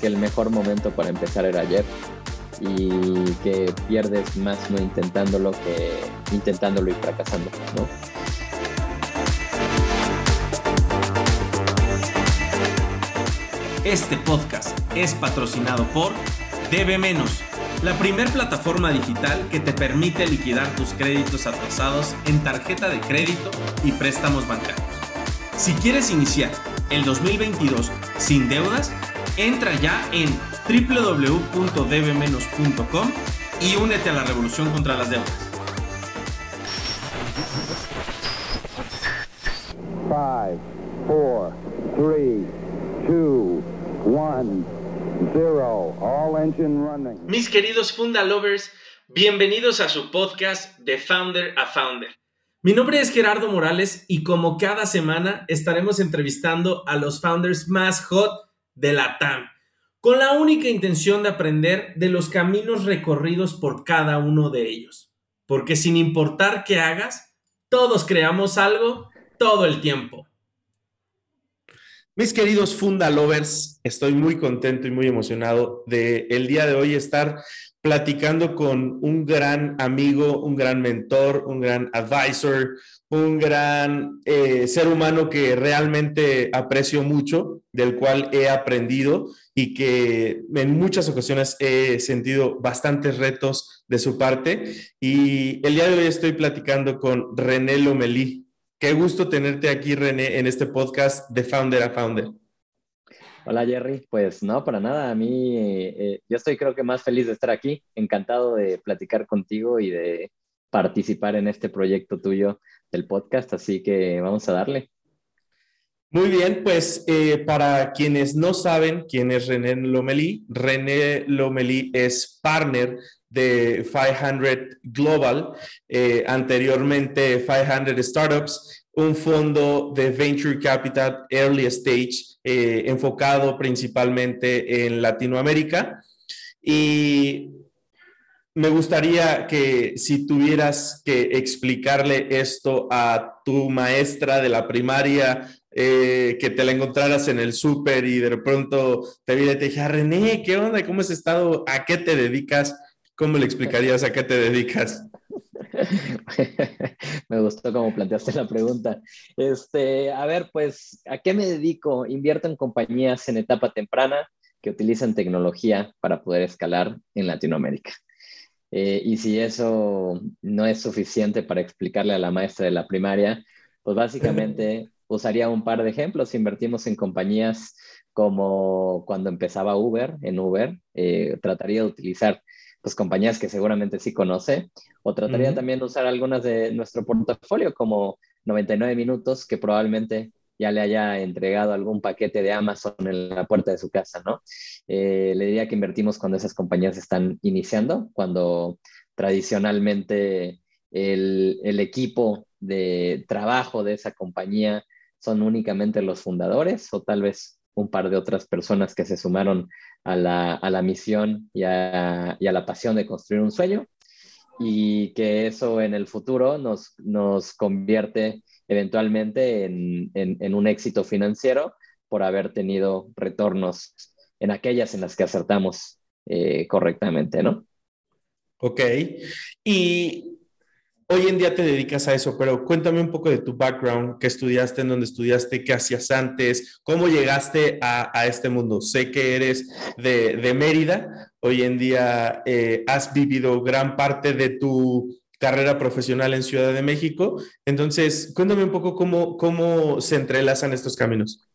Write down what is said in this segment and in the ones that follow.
Que el mejor momento para empezar era ayer y que pierdes más no intentándolo que intentándolo y fracasando, ¿no? Este podcast es patrocinado por Debe Menos, la primer plataforma digital que te permite liquidar tus créditos atrasados en tarjeta de crédito y préstamos bancarios. Si quieres iniciar el 2022 sin deudas, entra ya en www.debemenos.com y únete a la revolución contra las deudas. Five, four, three, two, one, zero. All engine running. Mis queridos Funda Lovers, bienvenidos a su podcast de Founder a Founder. Mi nombre es Gerardo Morales y como cada semana estaremos entrevistando a los founders más hot de la TAM con la única intención de aprender de los caminos recorridos por cada uno de ellos. Porque sin importar qué hagas, todos creamos algo todo el tiempo. Mis queridos Funda Lovers, estoy muy contento y muy emocionado de el día de hoy estar platicando con un gran amigo, un gran mentor, un gran advisor, un gran eh, ser humano que realmente aprecio mucho, del cual he aprendido y que en muchas ocasiones he sentido bastantes retos de su parte. Y el día de hoy estoy platicando con René Lomelí. Qué gusto tenerte aquí, René, en este podcast de Founder a Founder. Hola Jerry, pues no, para nada. A mí, eh, yo estoy creo que más feliz de estar aquí, encantado de platicar contigo y de participar en este proyecto tuyo del podcast, así que vamos a darle. Muy bien, pues eh, para quienes no saben quién es René Lomelí, René Lomelí es partner de 500 Global, eh, anteriormente 500 Startups, un fondo de Venture Capital Early Stage eh, enfocado principalmente en Latinoamérica. Y me gustaría que si tuvieras que explicarle esto a tu maestra de la primaria, eh, que te la encontraras en el súper y de pronto te viera y te dije, René, ¿qué onda? ¿Cómo has estado? ¿A qué te dedicas? ¿Cómo le explicarías a qué te dedicas? me gustó cómo planteaste la pregunta. Este, a ver, pues, ¿a qué me dedico? Invierto en compañías en etapa temprana que utilizan tecnología para poder escalar en Latinoamérica. Eh, y si eso no es suficiente para explicarle a la maestra de la primaria, pues básicamente usaría un par de ejemplos. Invertimos en compañías como cuando empezaba Uber, en Uber, eh, trataría de utilizar pues compañías que seguramente sí conoce, o trataría también de usar algunas de nuestro portafolio como 99 minutos, que probablemente ya le haya entregado algún paquete de Amazon en la puerta de su casa, ¿no? Eh, le diría que invertimos cuando esas compañías están iniciando, cuando tradicionalmente el, el equipo de trabajo de esa compañía son únicamente los fundadores o tal vez un par de otras personas que se sumaron a la, a la misión y a, y a, la pasión de construir un sueño y que eso en el futuro nos, nos convierte eventualmente en, en, un éxito financiero por haber tenido retornos en aquellas en las que acertamos eh, correctamente, ¿no? Ok. Y hoy en día te dedicas a eso, pero cuéntame un poco de tu background, qué estudiaste, en dónde estudiaste, qué hacías antes, cómo llegaste a, a este mundo. Sé que eres de, de Mérida, hoy en día eh, has vivido gran parte de tu carrera profesional en Ciudad de México. Entonces, cuéntame un poco cómo, cómo se entrelazan estos caminos.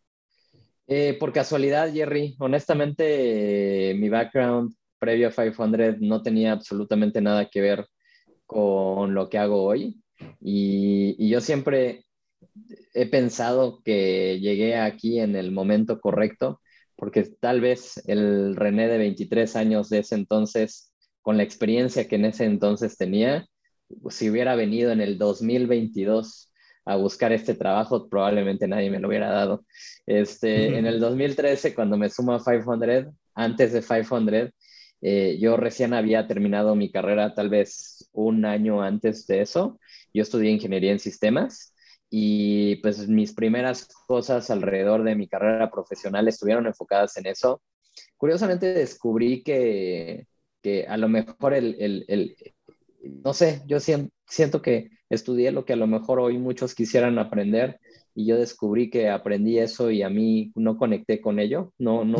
Eh, por casualidad, Jerry, honestamente, mi background previo a 500 no tenía absolutamente nada que ver con lo que hago hoy. Y, y, yo siempre he pensado que llegué aquí en el momento correcto, porque tal vez el René de 23 años de ese entonces, con la experiencia que en ese entonces tenía, si hubiera venido en el 2022 a buscar este trabajo, probablemente nadie me lo hubiera dado. Este, En el 2013, cuando me sumo a 500, antes de 500, eh, yo recién había terminado mi carrera tal vez un año antes de eso. Yo estudié ingeniería en sistemas y pues mis primeras cosas alrededor de mi carrera profesional estuvieron enfocadas en eso. Curiosamente descubrí que, que a lo mejor el, el, el, no sé, yo siento que estudié lo que a lo mejor hoy muchos quisieran aprender y yo descubrí que aprendí eso y a mí no conecté con ello, no, no,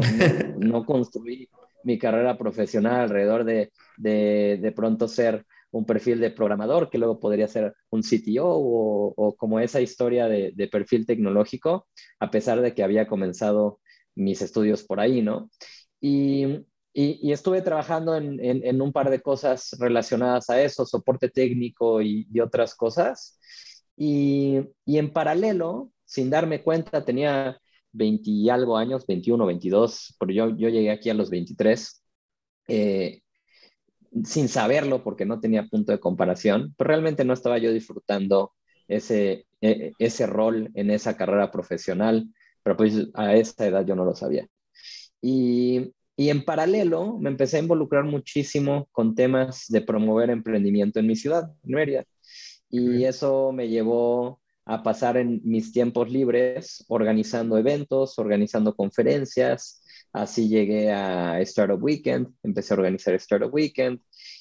no, construí mi carrera profesional alrededor de, de, de pronto ser un perfil de programador, que luego podría ser un CTO o, o como esa historia de, de, perfil tecnológico, a pesar de que había comenzado mis estudios por ahí, ¿no? Y, y, estuve trabajando en, en, un par de cosas relacionadas a eso, soporte técnico y, y otras cosas. Y, y, en paralelo, sin darme cuenta, tenía 20 y algo años, 21, 22, pero yo, yo llegué aquí a los 23. Eh, sin saberlo porque no tenía punto de comparación, pero realmente no estaba yo disfrutando ese, e, ese rol en esa carrera profesional, pero pues a esa edad yo no lo sabía. Y, y en paralelo me empecé a involucrar muchísimo con temas de promover emprendimiento en mi ciudad, en Mérida. Y eso me llevó a pasar en mis tiempos libres organizando eventos, organizando conferencias, Así llegué a Startup Weekend, empecé a organizar Startup Weekend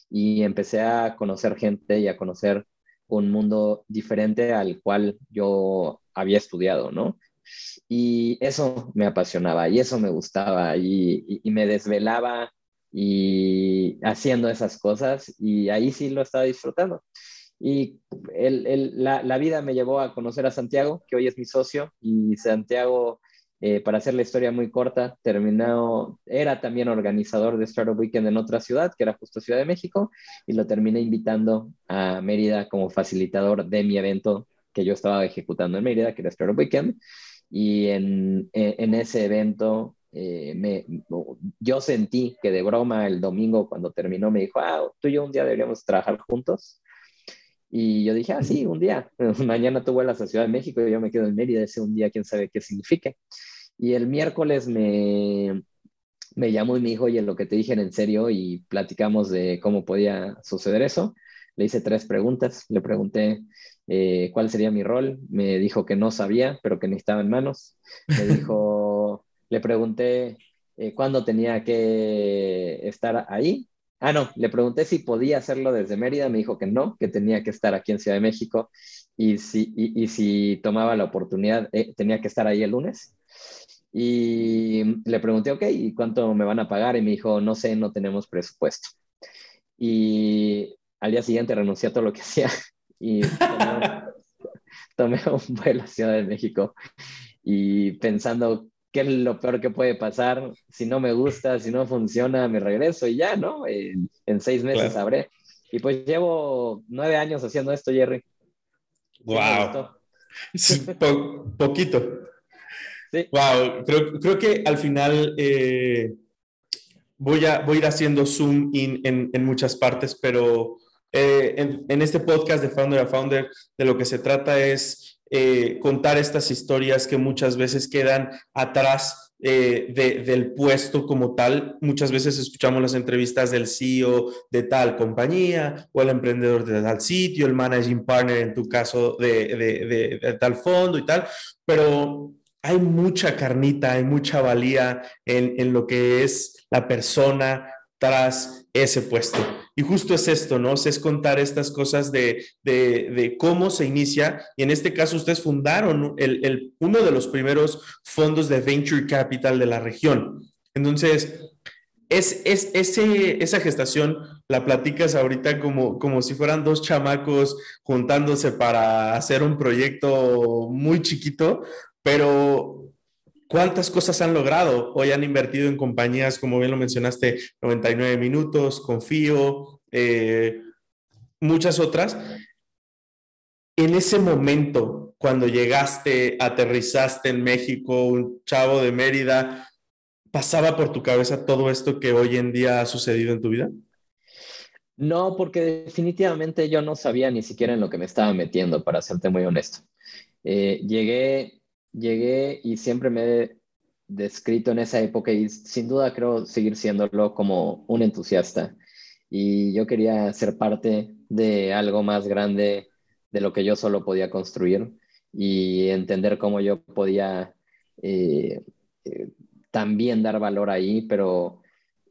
y empecé a conocer gente y a conocer un mundo diferente al cual yo había estudiado, ¿no? Y eso me apasionaba y eso me gustaba y, me desvelaba y haciendo esas cosas y ahí sí lo estaba disfrutando. Y la, la, vida me llevó a conocer a Santiago, que hoy es mi socio, y Santiago eh, para hacer la historia muy corta, terminó, era también organizador de Startup Weekend en otra ciudad, que era justo Ciudad de México, y lo terminé invitando a Mérida como facilitador de mi evento que yo estaba ejecutando en Mérida, que era Startup Weekend. Y en, en, ese evento eh, me, yo sentí que de broma el domingo cuando terminó me dijo, ah, tú y yo un día deberíamos trabajar juntos. Y yo dije, ah, sí, un día. Mañana tú vuelas a Ciudad de México y yo me quedo en Mérida ese un día, quién sabe qué signifique. Y el miércoles me, me llamó y me dijo, oye, lo que te dije en serio y platicamos de cómo podía suceder eso. Le hice tres preguntas. Le pregunté eh, cuál sería mi rol. Me dijo que no sabía, pero que necesitaba en manos. Me dijo, le pregunté eh, cuándo tenía que estar ahí. Ah, no, le pregunté si podía hacerlo desde Mérida. Me dijo que no, que tenía que estar aquí en Ciudad de México. Y si, y, si tomaba la oportunidad, eh, tenía que estar ahí el lunes. Y le pregunté, ok, ¿y cuánto me van a pagar? Y me dijo, no sé, no tenemos presupuesto. Y al día siguiente renuncié a todo lo que hacía y tomé, un vuelo a Ciudad de México y pensando qué es lo peor que puede pasar, si no me gusta, si no funciona, me regreso y ya, ¿no? En, seis meses sabré. Y pues llevo nueve años haciendo esto, Jerry. ¡Wow! poquito. Wow, creo, creo, que al final eh, voy, a, voy a ir haciendo zoom in en, en muchas partes, pero eh, en, en, este podcast de Founder a Founder, de lo que se trata es eh, contar estas historias que muchas veces quedan atrás de, del puesto como tal. Muchas veces escuchamos las entrevistas del CEO de tal compañía o el emprendedor de tal sitio, el managing partner en tu caso de, de, de tal fondo y tal, pero hay mucha carnita, hay mucha valía en, lo que es la persona tras ese puesto. Y justo es esto, ¿no? Es contar estas cosas de, cómo se inicia. Y en este caso, ustedes fundaron el, uno de los primeros fondos de Venture Capital de la región. Entonces, es, es ese, esa gestación la platicas ahorita como, como si fueran dos chamacos juntándose para hacer un proyecto muy chiquito, pero ¿cuántas cosas han logrado? Hoy han invertido en compañías, como bien lo mencionaste, 99 minutos, Confío, eh, muchas otras. En ese momento, cuando llegaste, aterrizaste en México, un chavo de Mérida, ¿pasaba por tu cabeza todo esto que hoy en día ha sucedido en tu vida? No, porque definitivamente yo no sabía ni siquiera en lo que me estaba metiendo, para serte muy honesto. Eh, llegué llegué y siempre me he descrito en esa época y sin duda creo seguir siéndolo como un entusiasta. Y yo quería ser parte de algo más grande de lo que yo solo podía construir. y entender cómo yo podía eh, eh, también dar valor ahí, pero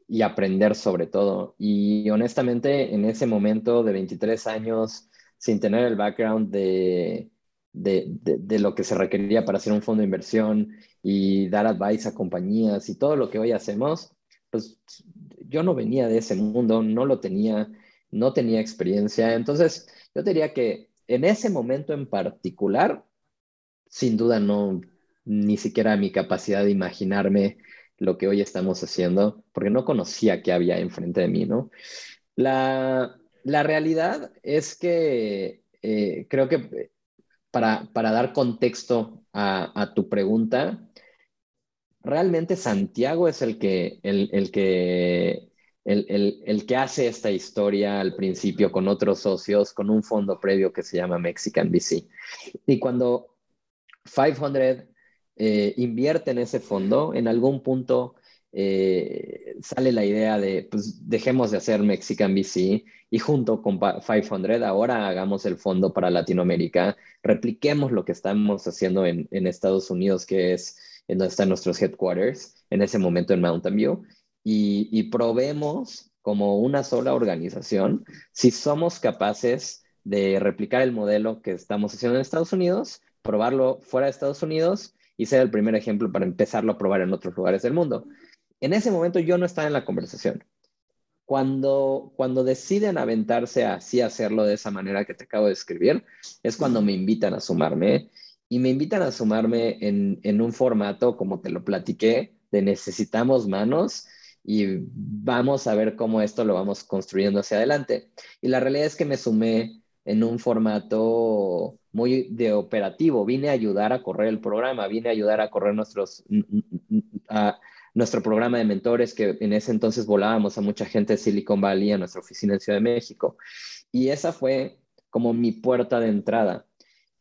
y aprender sobre todo. Y honestamente, en ese momento de 23 años, sin tener el background de, de, de, lo que se requería para hacer un fondo de inversión y dar advice a compañías y todo lo que hoy hacemos, pues yo no venía de ese mundo, no lo tenía, no tenía experiencia. Entonces, yo diría que en ese momento en particular, sin duda no, ni siquiera mi capacidad de imaginarme lo que hoy estamos haciendo, porque no conocía qué había enfrente de mí, ¿no? La, la realidad es que eh, creo que para, dar contexto a, tu pregunta, realmente Santiago es el, que hace esta historia al principio con otros socios, con un fondo previo que se llama Mexican VC. Y cuando 500 eh, invierte en ese fondo, en algún punto eh, sale la idea de, pues dejemos de hacer Mexican VC y junto con 500 ahora hagamos el fondo para Latinoamérica, repliquemos lo que estamos haciendo en, Estados Unidos, que es en donde están nuestros headquarters, en ese momento en Mountain View, y, y probemos como una sola organización si somos capaces de replicar el modelo que estamos haciendo en Estados Unidos, probarlo fuera de Estados Unidos y ser el primer ejemplo para empezarlo a probar en otros lugares del mundo. En ese momento yo no estaba en la conversación. Cuando, cuando deciden aventarse a así hacerlo de esa manera que te acabo de escribir, es cuando me invitan a sumarme y me invitan a sumarme en, en un formato, como te lo platiqué, de necesitamos manos y vamos a ver cómo esto lo vamos construyendo hacia adelante. Y la realidad es que me sumé en un formato muy de operativo. Vine a ayudar a correr el programa, vine a ayudar a correr nuestros, nuestro programa de mentores, que en ese entonces volábamos a mucha gente de Silicon Valley, a nuestra oficina en Ciudad de México. Y esa fue como mi puerta de entrada.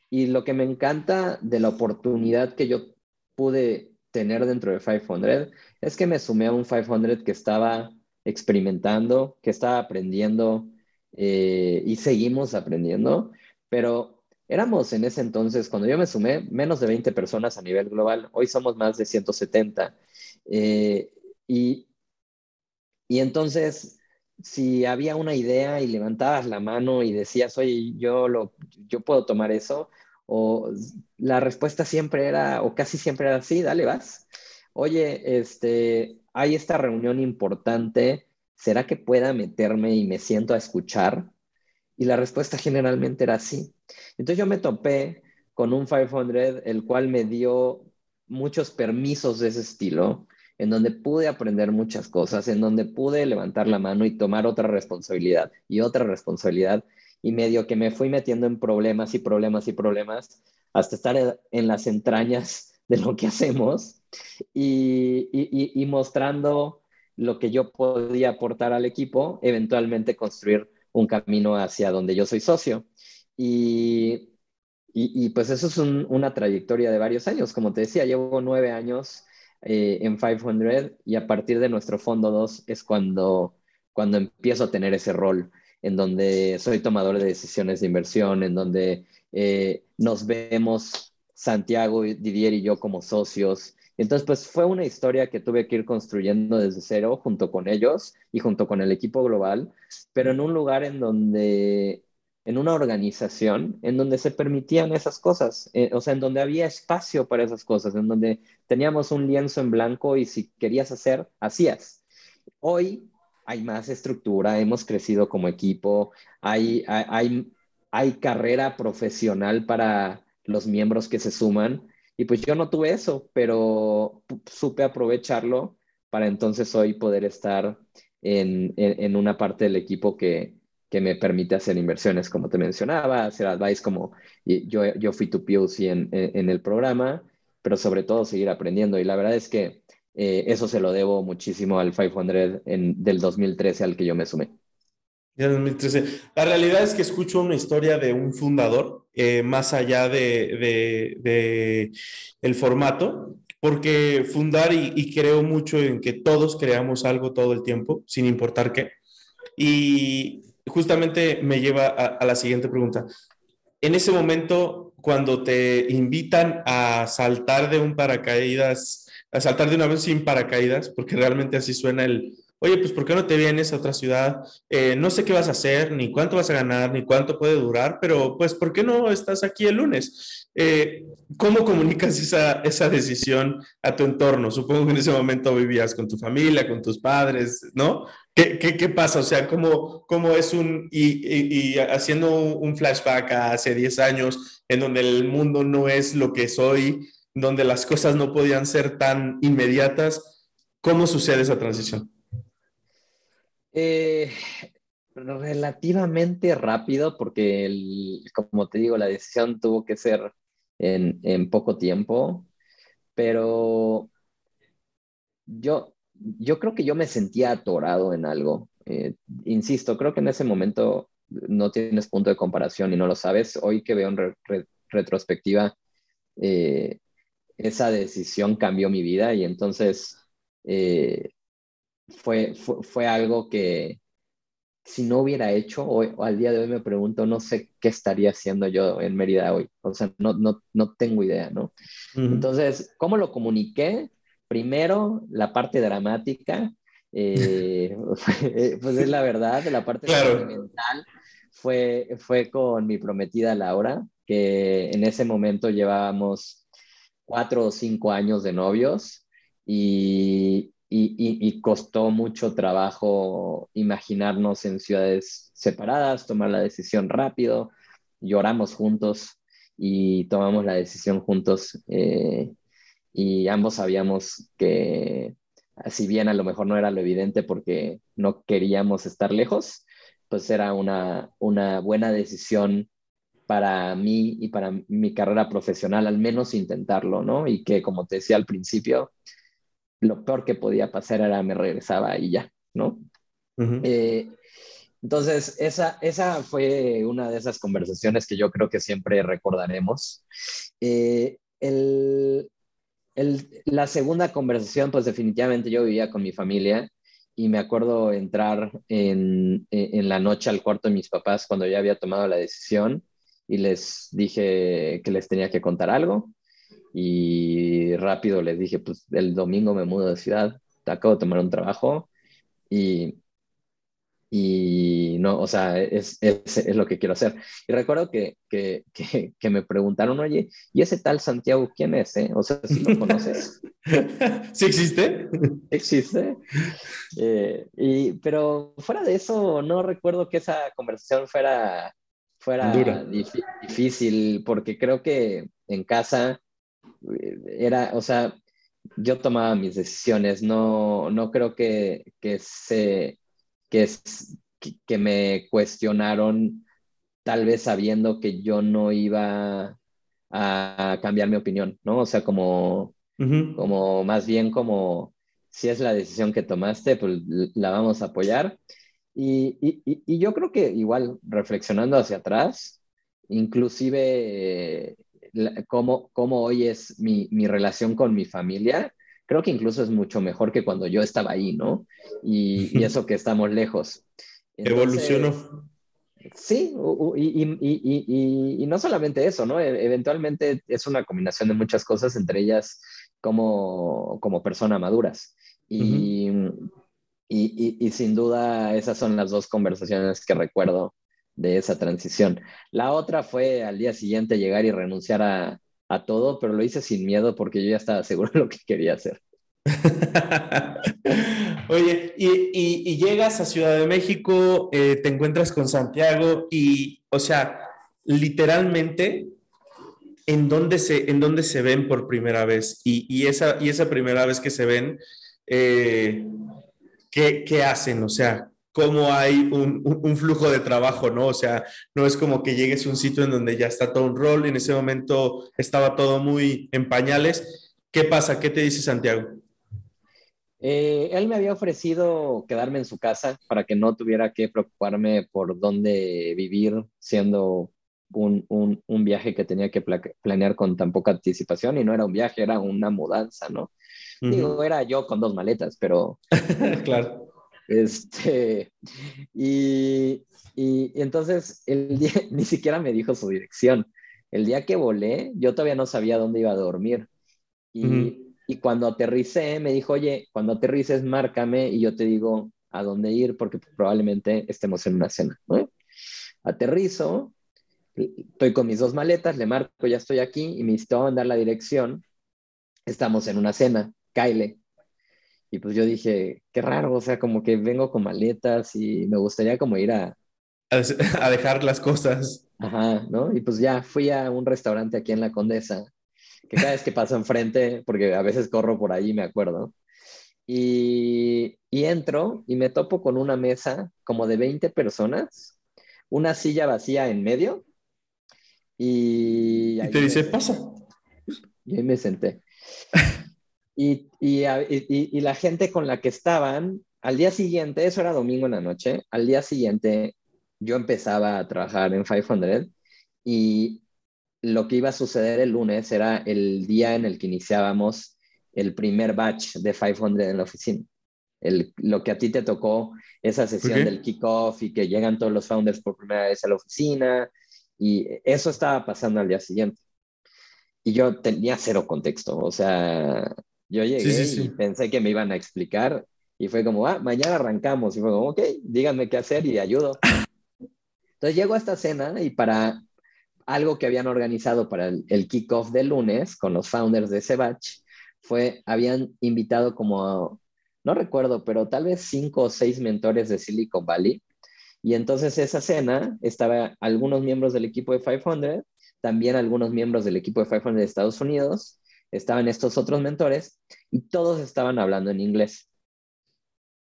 Y lo que me encanta de la oportunidad que yo pude tener dentro de 500 es que me sumé a un 500 que estaba experimentando, que estaba aprendiendo eh, y seguimos aprendiendo, pero Éramos en ese entonces, cuando yo me sumé, menos de 20 personas a nivel global. Hoy somos más de 170. Eh, y, y entonces, si había una idea y levantabas la mano y decías, oye, yo, lo, yo puedo tomar eso, o la respuesta siempre era, o casi siempre era, sí, dale, vas. Oye, este, hay esta reunión importante, ¿será que pueda meterme y me siento a escuchar? Y la respuesta generalmente era sí. Entonces yo me topé con un 500, el cual me dio muchos permisos de ese estilo, en donde pude aprender muchas cosas, en donde pude levantar la mano y tomar otra responsabilidad y otra responsabilidad, y medio que me fui metiendo en problemas y problemas y problemas hasta estar en las entrañas de lo que hacemos y, mostrando lo que yo podía aportar al equipo, eventualmente construir un camino hacia donde yo soy socio. Y, y, pues eso es una trayectoria de varios años. Como te decía, llevo nueve años eh, en 500 y a partir de nuestro fondo 2 es cuando, cuando empiezo a tener ese rol en donde soy tomador de decisiones de inversión, en donde eh, nos vemos Santiago, Didier y yo como socios. Entonces, pues fue una historia que tuve que ir construyendo desde cero junto con ellos y junto con el equipo global, pero en un lugar en donde en una organización en donde se permitían esas cosas, eh, o sea, en donde había espacio para esas cosas, en donde teníamos un lienzo en blanco y si querías hacer, hacías. Hoy hay más estructura, hemos crecido como equipo, hay, hay, hay carrera profesional para los miembros que se suman y pues yo no tuve eso, pero supe aprovecharlo para entonces hoy poder estar en, en una parte del equipo que, que me permite hacer inversiones, como te mencionaba, hacer advice como yo, yo fui tu POC en, en, el programa, pero sobre todo seguir aprendiendo. Y la verdad es que eh, eso se lo debo muchísimo al 500 en, del 2013 al que yo me sumé. 2013. La realidad es que escucho una historia de un fundador, eh, más allá de, de, de, el formato, porque fundar y, y creo mucho en que todos creamos algo todo el tiempo, sin importar qué. Y justamente me lleva a, la siguiente pregunta. En ese momento, cuando te invitan a saltar de un paracaídas, a saltar de un avión sin paracaídas, porque realmente así suena el, oye, pues ¿por qué no te vienes a otra ciudad? Eh, no sé qué vas a hacer, ni cuánto vas a ganar, ni cuánto puede durar, pero pues ¿por qué no estás aquí el lunes? Eh, ¿Cómo comunicas esa, esa decisión a tu entorno? Supongo que en ese momento vivías con tu familia, con tus padres, ¿no? ¿Qué, qué, qué pasa? O sea, ¿cómo, cómo es un, y, y, haciendo un flashback a hace 10 años, en donde el mundo no es lo que soy, donde las cosas no podían ser tan inmediatas, ¿cómo sucede esa transición? Eh, relativamente rápido, porque, como te digo, la decisión tuvo que ser en, poco tiempo, pero yo, yo creo que yo me sentía atorado en algo. Eh, insisto, creo que en ese momento no tienes punto de comparación y no lo sabes. Hoy que veo en retrospectiva, eh, esa decisión cambió mi vida y entonces fue, fue, algo que si no hubiera hecho, hoy, al día de hoy me pregunto, no sé qué estaría haciendo yo en Mérida hoy. O sea, no, no, no tengo idea, ¿no? Entonces, ¿cómo lo comuniqué? Primero, la parte dramática, eh, pues es la verdad, la parte mental fue, fue con mi prometida Laura, que en ese momento llevábamos cuatro o cinco años de novios y, y, costó mucho trabajo imaginarnos en ciudades separadas, tomar la decisión rápido, lloramos juntos y tomamos la decisión juntos eh, y ambos sabíamos que si bien a lo mejor no era lo evidente porque no queríamos estar lejos, pues era una, una buena decisión para mí y para mi carrera profesional, al menos intentarlo, ¿no? Y que como te decía al principio, lo peor que podía pasar era me regresaba y ya, ¿no? Eh, entonces, esa, esa fue una de esas conversaciones que yo creo que siempre recordaremos. Eh, el, el, la segunda conversación, pues definitivamente yo vivía con mi familia y me acuerdo entrar en, en, la noche al cuarto de mis papás cuando ya había tomado la decisión y les dije que les tenía que contar algo y rápido les dije, pues el domingo me mudo de ciudad, acabo de tomar un trabajo y, y no, o sea, es, es, es, lo que quiero hacer. Y recuerdo que, que, que, me preguntaron, oye, ¿y ese tal Santiago quién es? Eh? O sea, si lo conoces. ¿Sí existe? Existe. Eh, y, pero fuera de eso, no recuerdo que esa conversación fuera, fuera difícil, porque creo que en casa era, o sea, yo tomaba mis decisiones, no, no creo que, que, se, que, que me cuestionaron tal vez sabiendo que yo no iba a cambiar mi opinión, ¿no? O sea, como, como más bien como si es la decisión que tomaste, pues la vamos a apoyar. Y, y, y yo creo que igual reflexionando hacia atrás, inclusive cómo, cómo, hoy es mi, mi, relación con mi familia, creo que incluso es mucho mejor que cuando yo estaba ahí, ¿no? Y, y eso que estamos lejos. Evolucionó. Sí, y, y, y, no solamente eso, ¿no? E, eventualmente es una combinación de muchas cosas, entre ellas como, como persona maduras. Y, y, sin duda esas son las dos conversaciones que recuerdo de esa transición. La otra fue al día siguiente llegar y renunciar a, a todo, pero lo hice sin miedo porque yo ya estaba seguro de lo que quería hacer. Oye, y, y, llegas a Ciudad de México, eh, te encuentras con Santiago y, o sea, literalmente, ¿en dónde se, en dónde se ven por primera vez? Y, y esa, y esa primera vez que se ven, eh, ¿qué, ¿qué, hacen? O sea, cómo hay un, un, flujo de trabajo, ¿no? O sea, no es como que llegues a un sitio en donde ya está todo un rol, en ese momento estaba todo muy en pañales. ¿Qué pasa? ¿Qué te dice Santiago? Eh, él me había ofrecido quedarme en su casa para que no tuviera que preocuparme por dónde vivir, siendo un, un, un viaje que tenía que planear con tan poca anticipación y no era un viaje, era una mudanza, ¿no? Digo, era yo con dos maletas, pero... claro. Este, y, y, entonces el día, ni siquiera me dijo su dirección. el día que volé, yo todavía no sabía dónde iba a dormir. Y, y cuando aterricé, me dijo, oye, cuando aterrices, márcame y yo te digo a dónde ir porque probablemente estemos en una cena. ¿no? Aterrizo, estoy con mis dos maletas, le marco, ya estoy aquí y me a dar la dirección. Estamos en una cena, Kyle. Y pues yo dije, qué raro, o sea, como que vengo con maletas y me gustaría como ir a... A dejar las cosas. Ajá, ¿no? Y pues ya fui a un restaurante aquí en La Condesa, que cada vez que paso enfrente, porque a veces corro por ahí, me acuerdo, y, y entro y me topo con una mesa como de 20 personas, una silla vacía en medio, y... Y te dice, pasa. Y ahí me senté. Y, y, y, la gente con la que estaban, al día siguiente, eso era domingo en la noche, al día siguiente yo empezaba a trabajar en 500 y lo que iba a suceder el lunes era el día en el que iniciábamos el primer batch de 500 en la oficina. El, lo que a ti te tocó, esa sesión del kickoff y que llegan todos los founders por primera vez a la oficina, y eso estaba pasando al día siguiente. Y yo tenía cero contexto, o sea, yo llegué y pensé que me iban a explicar y fue como, ah, mañana arrancamos. Y fue como, ok, díganme qué hacer y ayudo. Entonces llego a esta cena y para algo que habían organizado para el, el kickoff de lunes con los founders de ese batch, fue, habían invitado como, no recuerdo, pero tal vez cinco o seis mentores de Silicon Valley. Y entonces esa cena estaba algunos miembros del equipo de 500, también algunos miembros del equipo de 500 de Estados Unidos estaban estos otros mentores y todos estaban hablando en inglés.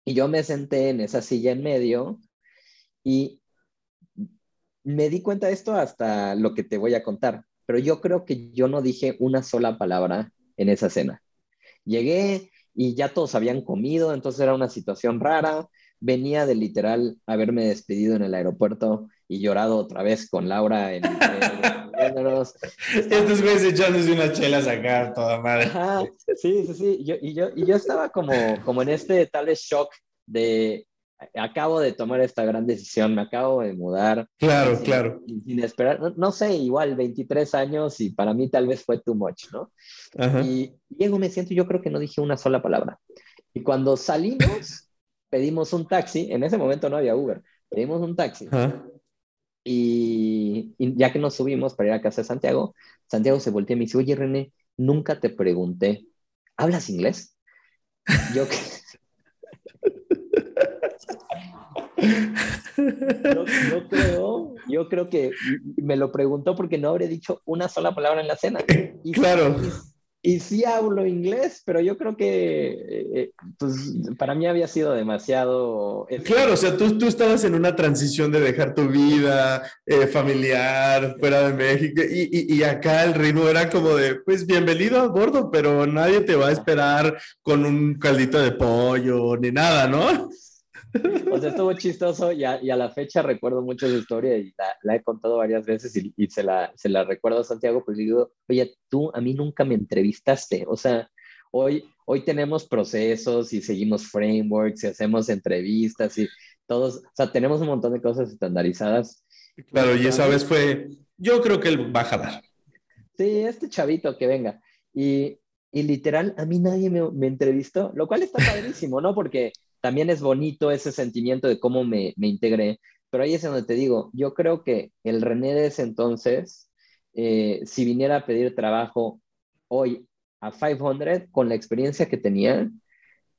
Y yo me senté en esa silla en medio y me di cuenta de esto hasta lo que te voy a contar, pero yo creo que yo no dije una sola palabra en esa cena. Llegué y ya todos habían comido, entonces era una situación rara. Venía de literal haberme despedido en el aeropuerto y llorado otra vez con Laura en, Estos güeyes echándose una chela a sacar toda madre. sí, sí, sí. Yo, y, yo, y yo estaba como, como en este tal vez shock de acabo de tomar esta gran decisión, me acabo de mudar. Claro, claro. Sin esperar, no, sé, igual 23 años y para mí tal vez fue too much, ¿no? Y llego, me siento, yo creo que no dije una sola palabra. Y cuando salimos, pedimos un taxi, en ese momento no había Uber, pedimos un taxi. Y, ya que nos subimos para ir a casa de Santiago, Santiago se voltea y me dice, oye René, nunca te pregunté, ¿hablas inglés? Yo, yo, creo, yo creo que me lo preguntó porque no habré dicho una sola palabra en la cena. Y, claro y sí hablo inglés, pero yo creo que eh, pues, para mí había sido demasiado... Claro, o sea, tú, tú estabas en una transición de dejar tu vida eh, familiar fuera de México y, y, acá el ritmo era como de, pues bienvenido a bordo, pero nadie te va a esperar con un caldito de pollo ni nada, ¿no? O sea, estuvo chistoso y a, y a, la fecha recuerdo mucho esa historia y la, he contado varias veces y, y, se, la, se la recuerdo a Santiago, pues digo, oye, tú a mí nunca me entrevistaste, o sea, hoy, hoy tenemos procesos y seguimos frameworks y hacemos entrevistas y todos, o sea, tenemos un montón de cosas estandarizadas. Claro, y esa vez fue, yo creo que él va a jalar. Sí, este chavito que venga. Y, y literal, a mí nadie me, me entrevistó, lo cual está padrísimo, ¿no? Porque también es bonito ese sentimiento de cómo me, me integré, pero ahí es donde te digo, yo creo que el René de ese entonces, eh, si viniera a pedir trabajo hoy a 500 con la experiencia que tenía,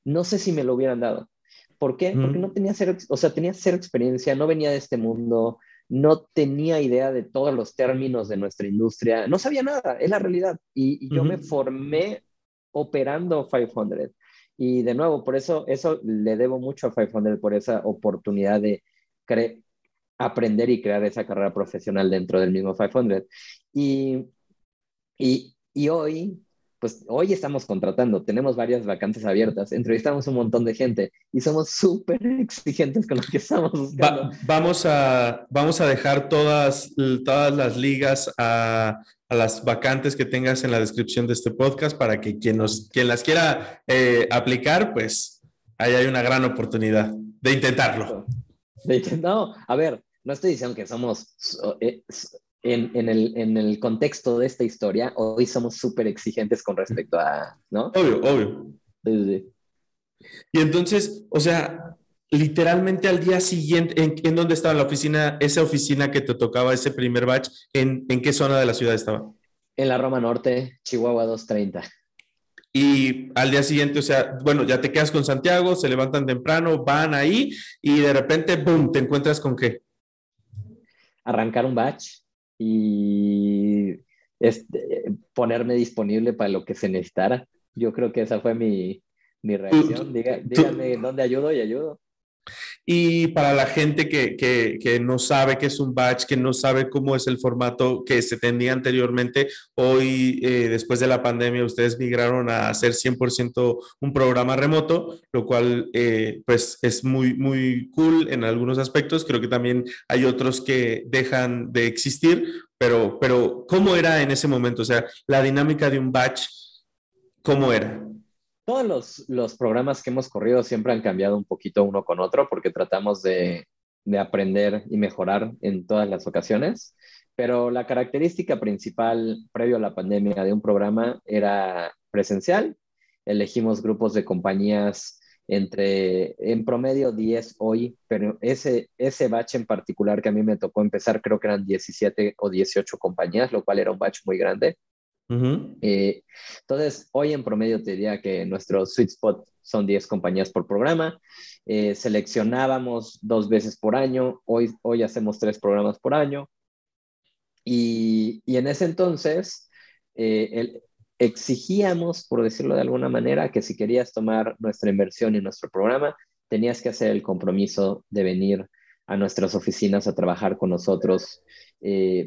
no sé si me lo hubieran dado. ¿Por qué? Porque no tenía cero, o sea, tenía cero experiencia, no venía de este mundo, no tenía idea de todos los términos de nuestra industria, no sabía nada, es la realidad. Y, yo me formé operando 500. Y de nuevo, por eso, eso le debo mucho a 500 por esa oportunidad de aprender y crear esa carrera profesional dentro del mismo 500. Y, y, y hoy, pues hoy estamos contratando, tenemos varias vacantes abiertas, entrevistamos un montón de gente y somos súper exigentes con lo que estamos buscando. vamos, a, vamos a dejar todas, todas las ligas a a las vacantes que tengas en la descripción de este podcast para que quien, nos, quien las quiera eh, aplicar, pues ahí hay una gran oportunidad de intentarlo. no, a ver, no estoy diciendo que somos, eh, en, en, el, en el contexto de esta historia, hoy somos súper exigentes con respecto a, ¿no? Obvio, obvio. Sí, sí. Y entonces, o sea, literalmente al día siguiente, ¿en, en dónde estaba la oficina, esa oficina que te tocaba, ese primer batch, en, en qué zona de la ciudad estaba? En la Roma Norte, Chihuahua 230. Y al día siguiente, o sea, bueno, ya te quedas con Santiago, se levantan temprano, van ahí y de repente, ¡boom!, te encuentras con qué? Arrancar un batch y este, ponerme disponible para lo que se necesitara. Yo creo que esa fue mi, mi reacción. Diga, díganme dónde ayudo y ayudo. Y para la gente que, que, que, no sabe qué es un batch, que no sabe cómo es el formato que se tenía anteriormente, hoy, eh, después de la pandemia, ustedes migraron a hacer 100% un programa remoto, lo cual eh, pues es muy, muy cool en algunos aspectos. Creo que también hay otros que dejan de existir, pero, pero ¿cómo era en ese momento? O sea, la dinámica de un batch, ¿cómo era? Todos los, los, programas que hemos corrido siempre han cambiado un poquito uno con otro porque tratamos de, de, aprender y mejorar en todas las ocasiones, pero la característica principal previo a la pandemia de un programa era presencial. Elegimos grupos de compañías entre, en promedio 10 hoy, pero ese, ese batch en particular que a mí me tocó empezar, creo que eran 17 o 18 compañías, lo cual era un batch muy grande. Eh, entonces, hoy en promedio te diría que nuestro sweet spot son 10 compañías por programa. Eh, seleccionábamos dos veces por año, hoy, hoy hacemos tres programas por año. Y, y en ese entonces, eh, el, exigíamos, por decirlo de alguna manera, que si querías tomar nuestra inversión y nuestro programa, tenías que hacer el compromiso de venir a nuestras oficinas a trabajar con nosotros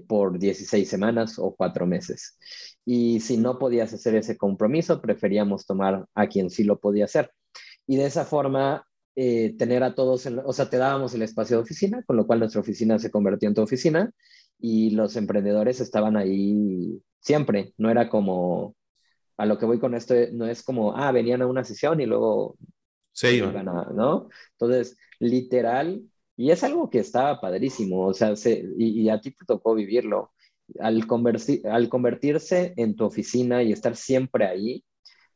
por 16 semanas o cuatro meses. Y si no podías hacer ese compromiso, preferíamos tomar a quien sí lo podía hacer. Y de esa forma, eh, tener a todos, en, o sea, te dábamos el espacio de oficina, con lo cual nuestra oficina se convirtió en tu oficina y los emprendedores estaban ahí siempre. No era como, a lo que voy con esto, no es como, ah, venían a una sesión y luego se iban, ¿no? Entonces, literal, y es algo que estaba padrísimo, o sea, se, y, y, a ti te tocó vivirlo. Al, convertir, al convertirse en tu oficina y estar siempre ahí,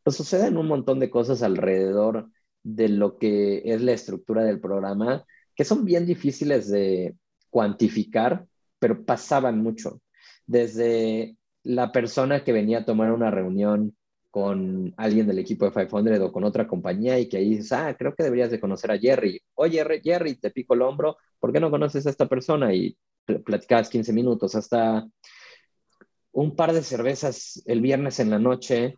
pues suceden un montón de cosas alrededor de lo que es la estructura del programa, que son bien difíciles de cuantificar, pero pasaban mucho. Desde la persona que venía a tomar una reunión con alguien del equipo de 500 o con otra compañía y que ahí dices, ah, creo que deberías de conocer a Jerry. Oye, Jerry, te pico el hombro, ¿por qué no conoces a esta persona? Y platicabas 15 minutos, hasta un par de cervezas el viernes en la noche,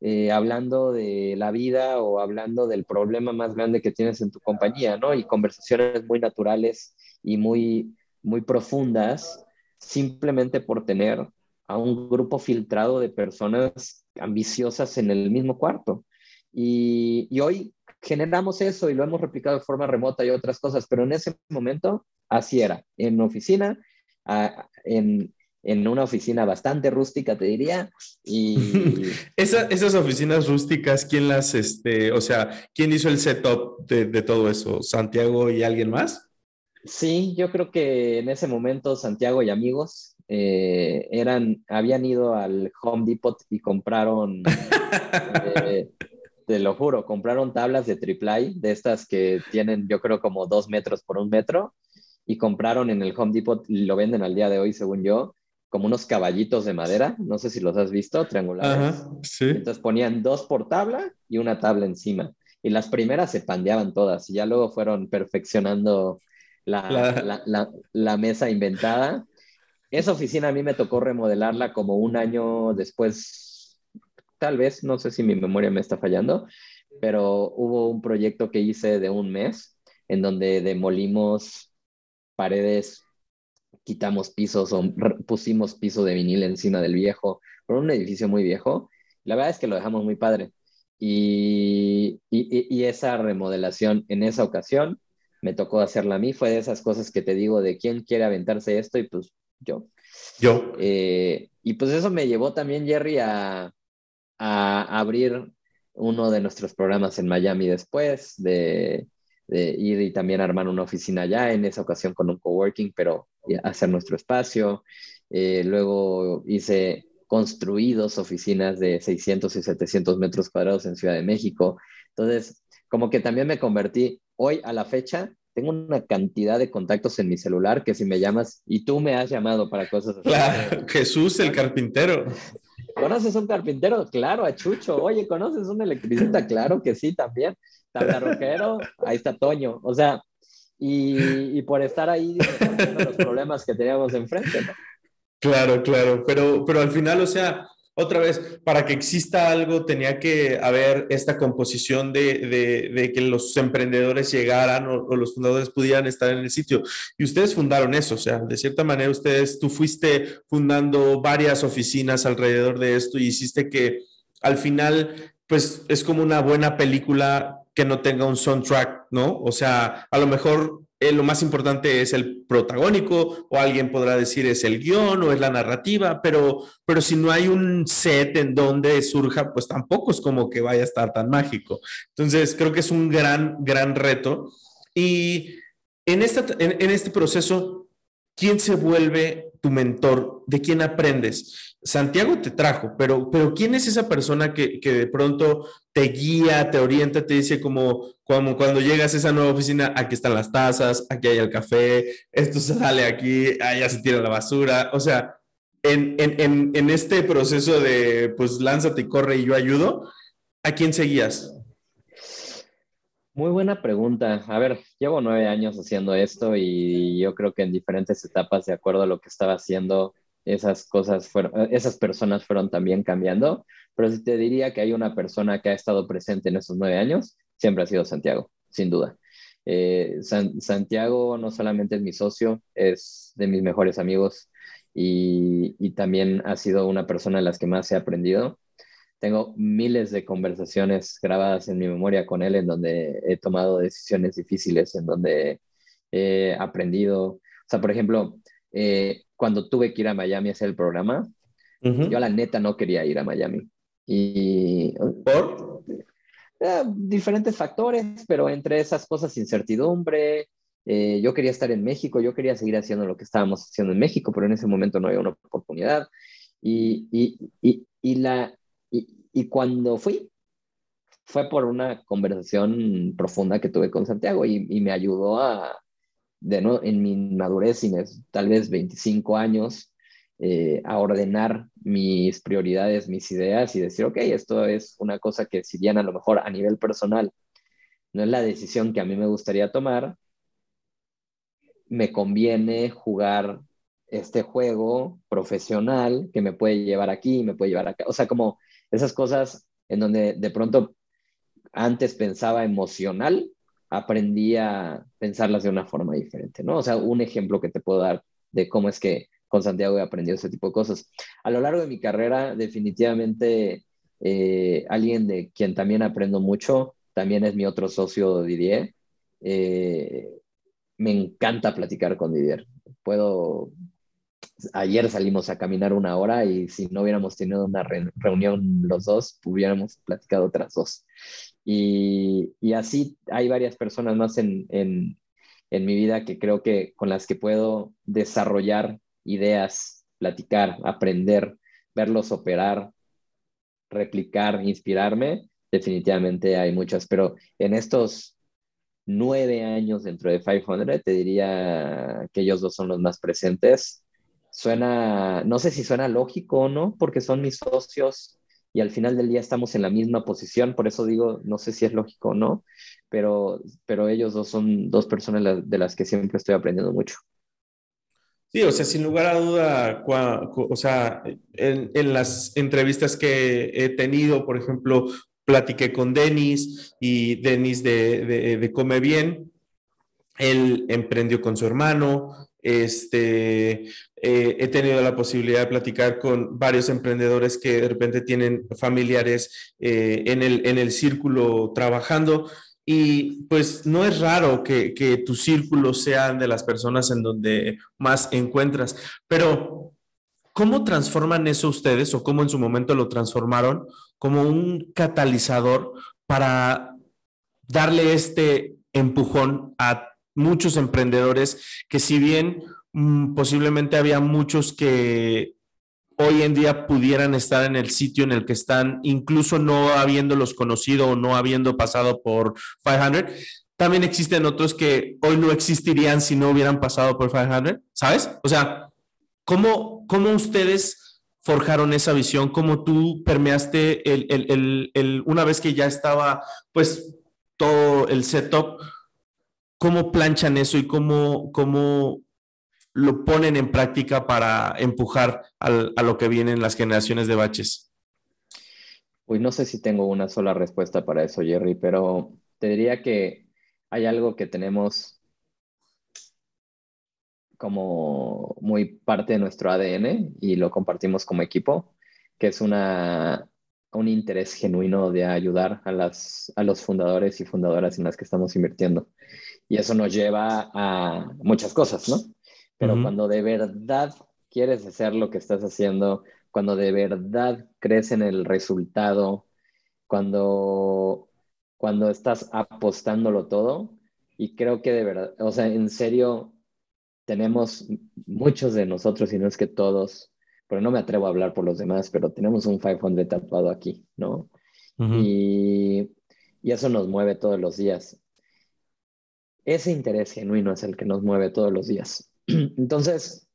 eh, hablando de la vida o hablando del problema más grande que tienes en tu compañía, ¿no? Y conversaciones muy naturales y muy, muy profundas, simplemente por tener a un grupo filtrado de personas ambiciosas en el mismo cuarto. Y, y, hoy generamos eso y lo hemos replicado de forma remota y otras cosas, pero en ese momento así era, en oficina, a, en, en, una oficina bastante rústica, te diría. Y... Esa, esas oficinas rústicas, ¿quién las, este, o sea, quién hizo el setup de, de todo eso? ¿Santiago y alguien más? Sí, yo creo que en ese momento Santiago y amigos eh, eran, habían ido al Home Depot y compraron, eh, te lo juro, compraron tablas de triple de estas que tienen yo creo como dos metros por un metro y compraron en el Home Depot, y lo venden al día de hoy según yo, como unos caballitos de madera, no sé si los has visto, triangulares. Ajá, sí. Entonces ponían dos por tabla y una tabla encima. Y las primeras se pandeaban todas y ya luego fueron perfeccionando la, la... la, la, la mesa inventada esa oficina a mí me tocó remodelarla como un año después, tal vez, no sé si mi memoria me está fallando, pero hubo un proyecto que hice de un mes en donde demolimos paredes, quitamos pisos o pusimos piso de vinil encima del viejo, por un edificio muy viejo. La verdad es que lo dejamos muy padre. Y, y, y esa remodelación en esa ocasión me tocó hacerla a mí. Fue de esas cosas que te digo de quién quiere aventarse esto y pues yo. Yo. Eh, y pues eso me llevó también, Jerry, a, a, abrir uno de nuestros programas en Miami después, de, de, ir y también armar una oficina allá, en esa ocasión con un coworking, pero hacer nuestro espacio. eh, luego hice construidos oficinas de 600 y 700 metros cuadrados en Ciudad de México. Entonces, como que también me convertí, hoy a la fecha, tengo una cantidad de contactos en mi celular que si me llamas y tú me has llamado para cosas así. Claro, Jesús el carpintero. ¿Conoces un carpintero? Claro, a Chucho. Oye, ¿conoces un electricista? Claro que sí, también. Tablarroquero, ahí está Toño. O sea, y, por estar ahí los problemas que teníamos enfrente, ¿no? Claro, claro, pero, pero al final, o sea, otra vez, para que exista algo tenía que haber esta composición de, que los emprendedores llegaran o, los fundadores pudieran estar en el sitio. Y ustedes fundaron eso, o sea, de cierta manera ustedes, tú fuiste fundando varias oficinas alrededor de esto y hiciste que al final, pues es como una buena película que no tenga un soundtrack, ¿no? O sea, a lo mejor eh, lo más importante es el protagónico, o alguien podrá decir es el guion o es la narrativa, pero, pero si no hay un set en donde surja, pues tampoco es como que vaya a estar tan mágico. Entonces, creo que es un gran, gran reto. Y en, esta, en este proceso, ¿quién se vuelve tu mentor? ¿De quién aprendes? Santiago te trajo, pero, pero ¿quién es esa persona que, de pronto te guía, te orienta, te dice como, como, cuando llegas a esa nueva oficina, aquí están las tazas, aquí hay el café, esto sale aquí, allá se tira la basura? O sea, en, en este proceso de, pues lánzate y corre y yo ayudo, ¿a quién seguías? Muy buena pregunta. A ver, llevo nueve años haciendo esto y yo creo que en diferentes etapas, de acuerdo a lo que estaba haciendo, esas cosas fueron, esas personas fueron también cambiando, pero si te diría que hay una persona que ha estado presente en esos nueve años, siempre ha sido Santiago, sin duda. Eh, Santiago no solamente es mi socio, es de mis mejores amigos y, y también ha sido una persona de las que más he aprendido. Tengo miles de conversaciones grabadas en mi memoria con él en donde he tomado decisiones difíciles, en donde he aprendido. O sea, por ejemplo, eh, cuando tuve que ir a Miami a hacer el programa, yo a la neta no quería ir a Miami. Y por eh, diferentes factores, pero entre esas cosas, incertidumbre. Eh, yo quería estar en México, yo quería seguir haciendo lo que estábamos haciendo en México, pero en ese momento no había una oportunidad. Y, y, y, y la, y, cuando fui, fue por una conversación profunda que tuve con Santiago y, y me ayudó a, de no, en mi madurez, tal vez 25 años, eh, a ordenar mis prioridades, mis ideas y decir, ok, esto es una cosa que si bien a lo mejor a nivel personal no es la decisión que a mí me gustaría tomar, me conviene jugar este juego profesional que me puede llevar aquí, me puede llevar acá. O sea, como esas cosas en donde de pronto antes pensaba emocional aprendí a pensarlas de una forma diferente, ¿no? O sea, un ejemplo que te puedo dar de cómo es que con Santiago he aprendido ese tipo de cosas. A lo largo de mi carrera, definitivamente, eh, alguien de quien también aprendo mucho, también es mi otro socio Didier. Eh, me encanta platicar con Didier. Puedo, ayer salimos a caminar una hora y si no hubiéramos tenido una reunión los dos, hubiéramos platicado otras dos. Y, y así hay varias personas más en, en, en, mi vida que creo que con las que puedo desarrollar ideas, platicar, aprender, verlos operar, replicar, inspirarme. Definitivamente hay muchas, pero en estos nueve años dentro de 500, te diría que ellos dos son los más presentes. Suena, no sé si suena lógico o no, porque son mis socios y al final del día estamos en la misma posición, por eso digo, no sé si es lógico o no, pero, pero ellos dos son dos personas de las que siempre estoy aprendiendo mucho. Sí, o sea, sin lugar a duda, o sea, en, en, las entrevistas que he tenido, por ejemplo, platiqué con Denis y Denis de, de, de Come Bien, él emprendió con su hermano, este, eh, he tenido la posibilidad de platicar con varios emprendedores que de repente tienen familiares eh, en, el, en el círculo trabajando. Y pues no es raro que, que tus círculos sean de las personas en donde más encuentras, pero ¿cómo transforman eso ustedes o cómo en su momento lo transformaron como un catalizador para darle este empujón a muchos emprendedores que si bien posiblemente había muchos que hoy en día pudieran estar en el sitio en el que están, incluso no habiéndolos conocido o no habiendo pasado por 500. También existen otros que hoy no existirían si no hubieran pasado por 500, ¿sabes? O sea, ¿cómo, cómo ustedes forjaron esa visión? ¿Cómo tú permeaste el, el, el, una vez que ya estaba, pues, todo el setup? ¿Cómo planchan eso y cómo, cómo lo ponen en práctica para empujar a lo que vienen las generaciones de baches? Uy, no sé si tengo una sola respuesta para eso, Jerry, pero te diría que hay algo que tenemos como muy parte de nuestro ADN y lo compartimos como equipo, que es una, un interés genuino de ayudar a, las, a los fundadores y fundadoras en las que estamos invirtiendo. Y eso nos lleva a muchas cosas, ¿no? Pero cuando de verdad quieres hacer lo que estás haciendo, cuando de verdad crees en el resultado, cuando, cuando estás apostándolo todo, y creo que de verdad, o sea, en serio, tenemos muchos de nosotros, y no es que todos, pero no me atrevo a hablar por los demás, pero tenemos un 500 tatuado aquí, ¿no? y, y eso nos mueve todos los días. Ese interés genuino es el que nos mueve todos los días. Entonces,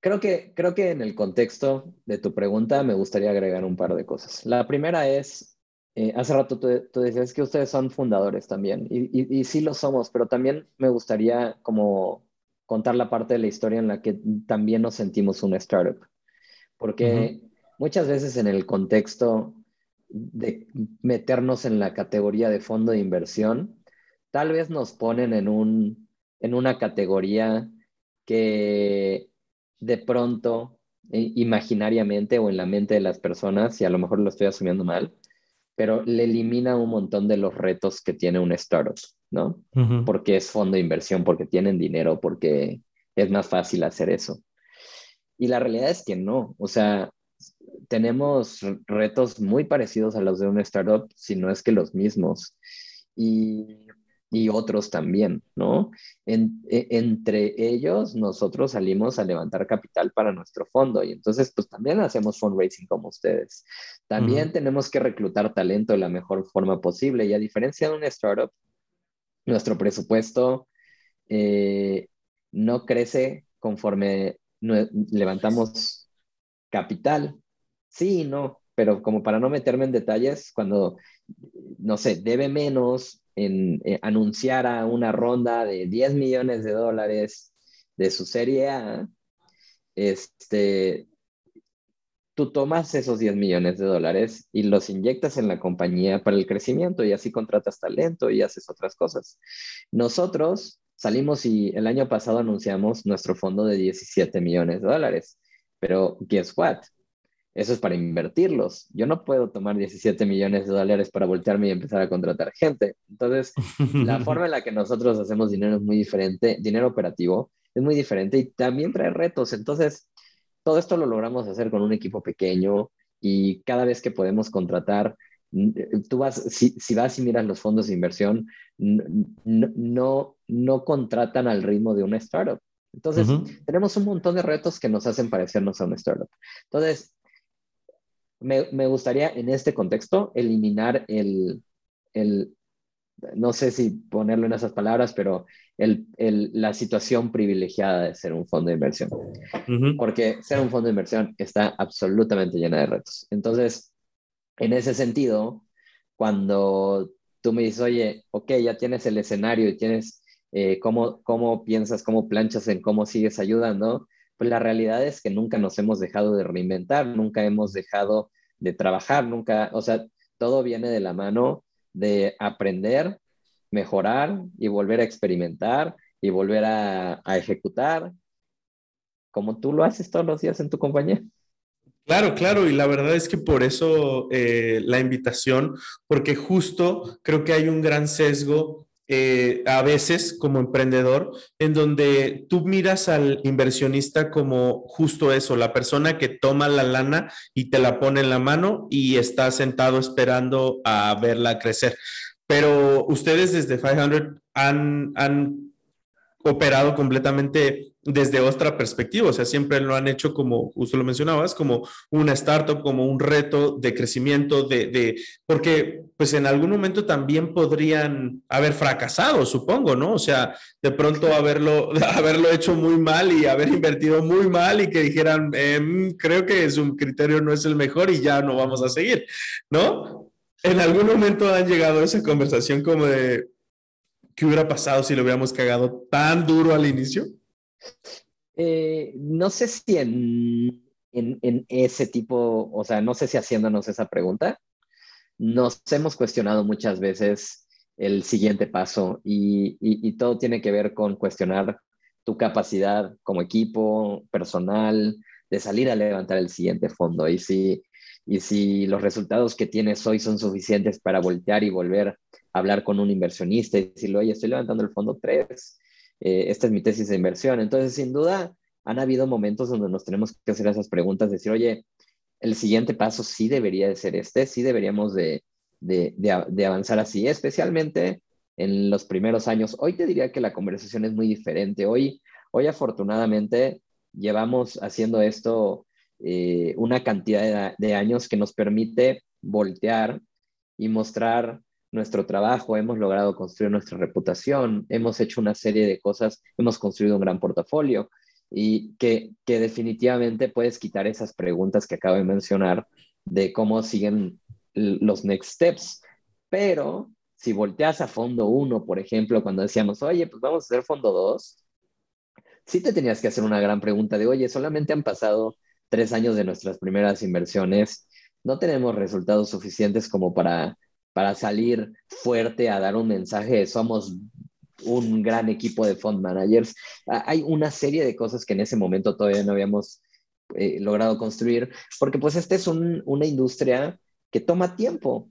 creo que, creo que en el contexto de tu pregunta me gustaría agregar un par de cosas. La primera es, eh, hace rato tú, tú, decías que ustedes son fundadores también, y, y, sí lo somos, pero también me gustaría como contar la parte de la historia en la que también nos sentimos una startup, porque muchas veces en el contexto de meternos en la categoría de fondo de inversión, tal vez nos ponen en un en una categoría que de pronto, eh, imaginariamente o en la mente de las personas, y a lo mejor lo estoy asumiendo mal, pero le elimina un montón de los retos que tiene un startup, ¿no? Porque es fondo de inversión, porque tienen dinero, porque es más fácil hacer eso. Y la realidad es que no, o sea, tenemos retos muy parecidos a los de un startup, si no es que los mismos. Y y otros también, ¿no? E, entre ellos, nosotros salimos a levantar capital para nuestro fondo y entonces, pues también hacemos fundraising como ustedes. También tenemos que reclutar talento de la mejor forma posible y a diferencia de un startup, nuestro presupuesto eh, no crece conforme levantamos capital. Sí, no, pero como para no meterme en detalles, cuando, no sé, debe menos, en, eh, anunciara una ronda de 10 millones de dólares de su serie A, este, tú tomas esos 10 millones de dólares y los inyectas en la compañía para el crecimiento y así contratas talento y haces otras cosas. Nosotros salimos y el año pasado anunciamos nuestro fondo de 17 millones de dólares, pero guess what? Eso es para invertirlos. Yo no puedo tomar 17 millones de dólares para voltearme y empezar a contratar gente. Entonces, la forma en la que nosotros hacemos dinero es muy diferente, dinero operativo es muy diferente y también trae retos. Entonces, todo esto lo logramos hacer con un equipo pequeño y cada vez que podemos contratar, tú vas, si, si vas y miras los fondos de inversión, no, no, contratan al ritmo de una startup. Entonces, tenemos un montón de retos que nos hacen parecernos a una startup. Entonces, me, gustaría en este contexto eliminar el, el, no sé si ponerlo en esas palabras, pero el, el, la situación privilegiada de ser un fondo de inversión. Porque ser un fondo de inversión está absolutamente llena de retos. Entonces, en ese sentido, cuando tú me dices, oye, ok, ya tienes el escenario y tienes eh, cómo, cómo piensas, cómo planchas en cómo sigues ayudando, pues la realidad es que nunca nos hemos dejado de reinventar, nunca hemos dejado de trabajar, nunca, o sea, todo viene de la mano de aprender, mejorar y volver a experimentar y volver a, ejecutar, como tú lo haces todos los días en tu compañía. Claro, claro, y la verdad es que por eso eh, la invitación, porque justo creo que hay un gran sesgo eh, a veces como emprendedor, en donde tú miras al inversionista como justo eso, la persona que toma la lana y te la pone en la mano y está sentado esperando a verla crecer. Pero ustedes desde 500 han, han operado completamente desde otra perspectiva, o sea, siempre lo han hecho como, justo lo mencionabas, como una startup, como un reto de crecimiento, de, de, porque pues en algún momento también podrían haber fracasado, supongo, ¿no? O sea, de pronto haberlo, haberlo hecho muy mal y haber invertido muy mal y que dijeran, em, creo que su criterio no es el mejor y ya no vamos a seguir, ¿no? En algún momento han llegado a esa conversación como de, ¿qué hubiera pasado si lo hubiéramos cagado tan duro al inicio? Eh, no sé si en, ese tipo, o sea, no sé si haciéndonos esa pregunta, nos hemos cuestionado muchas veces el siguiente paso y, y, todo tiene que ver con cuestionar tu capacidad como equipo, personal, de salir a levantar el siguiente fondo. Y si, y si los resultados que tienes hoy son suficientes para voltear y volver a hablar con un inversionista y decirle, oye, estoy levantando el fondo 3, eh, esta es mi tesis de inversión. Entonces, sin duda, han habido momentos donde nos tenemos que hacer esas preguntas, decir, oye, el siguiente paso sí debería de ser este, sí deberíamos de, de, de, avanzar así, especialmente en los primeros años. Hoy te diría que la conversación es muy diferente. Hoy, hoy afortunadamente, llevamos haciendo esto eh, una cantidad de, de, años que nos permite voltear y mostrar nuestro trabajo, hemos logrado construir nuestra reputación, hemos hecho una serie de cosas, hemos construido un gran portafolio y que, definitivamente puedes quitar esas preguntas que acabo de mencionar de cómo siguen los next steps. Pero si volteas a fondo 1, por ejemplo, cuando decíamos, oye, pues vamos a hacer fondo 2, sí te tenías que hacer una gran pregunta de, oye, solamente han pasado tres años de nuestras primeras inversiones, no tenemos resultados suficientes como para para salir fuerte a dar un mensaje somos un gran equipo de fund managers. Hay una serie de cosas que en ese momento todavía no habíamos eh, logrado construir, porque pues esta es una industria que toma tiempo.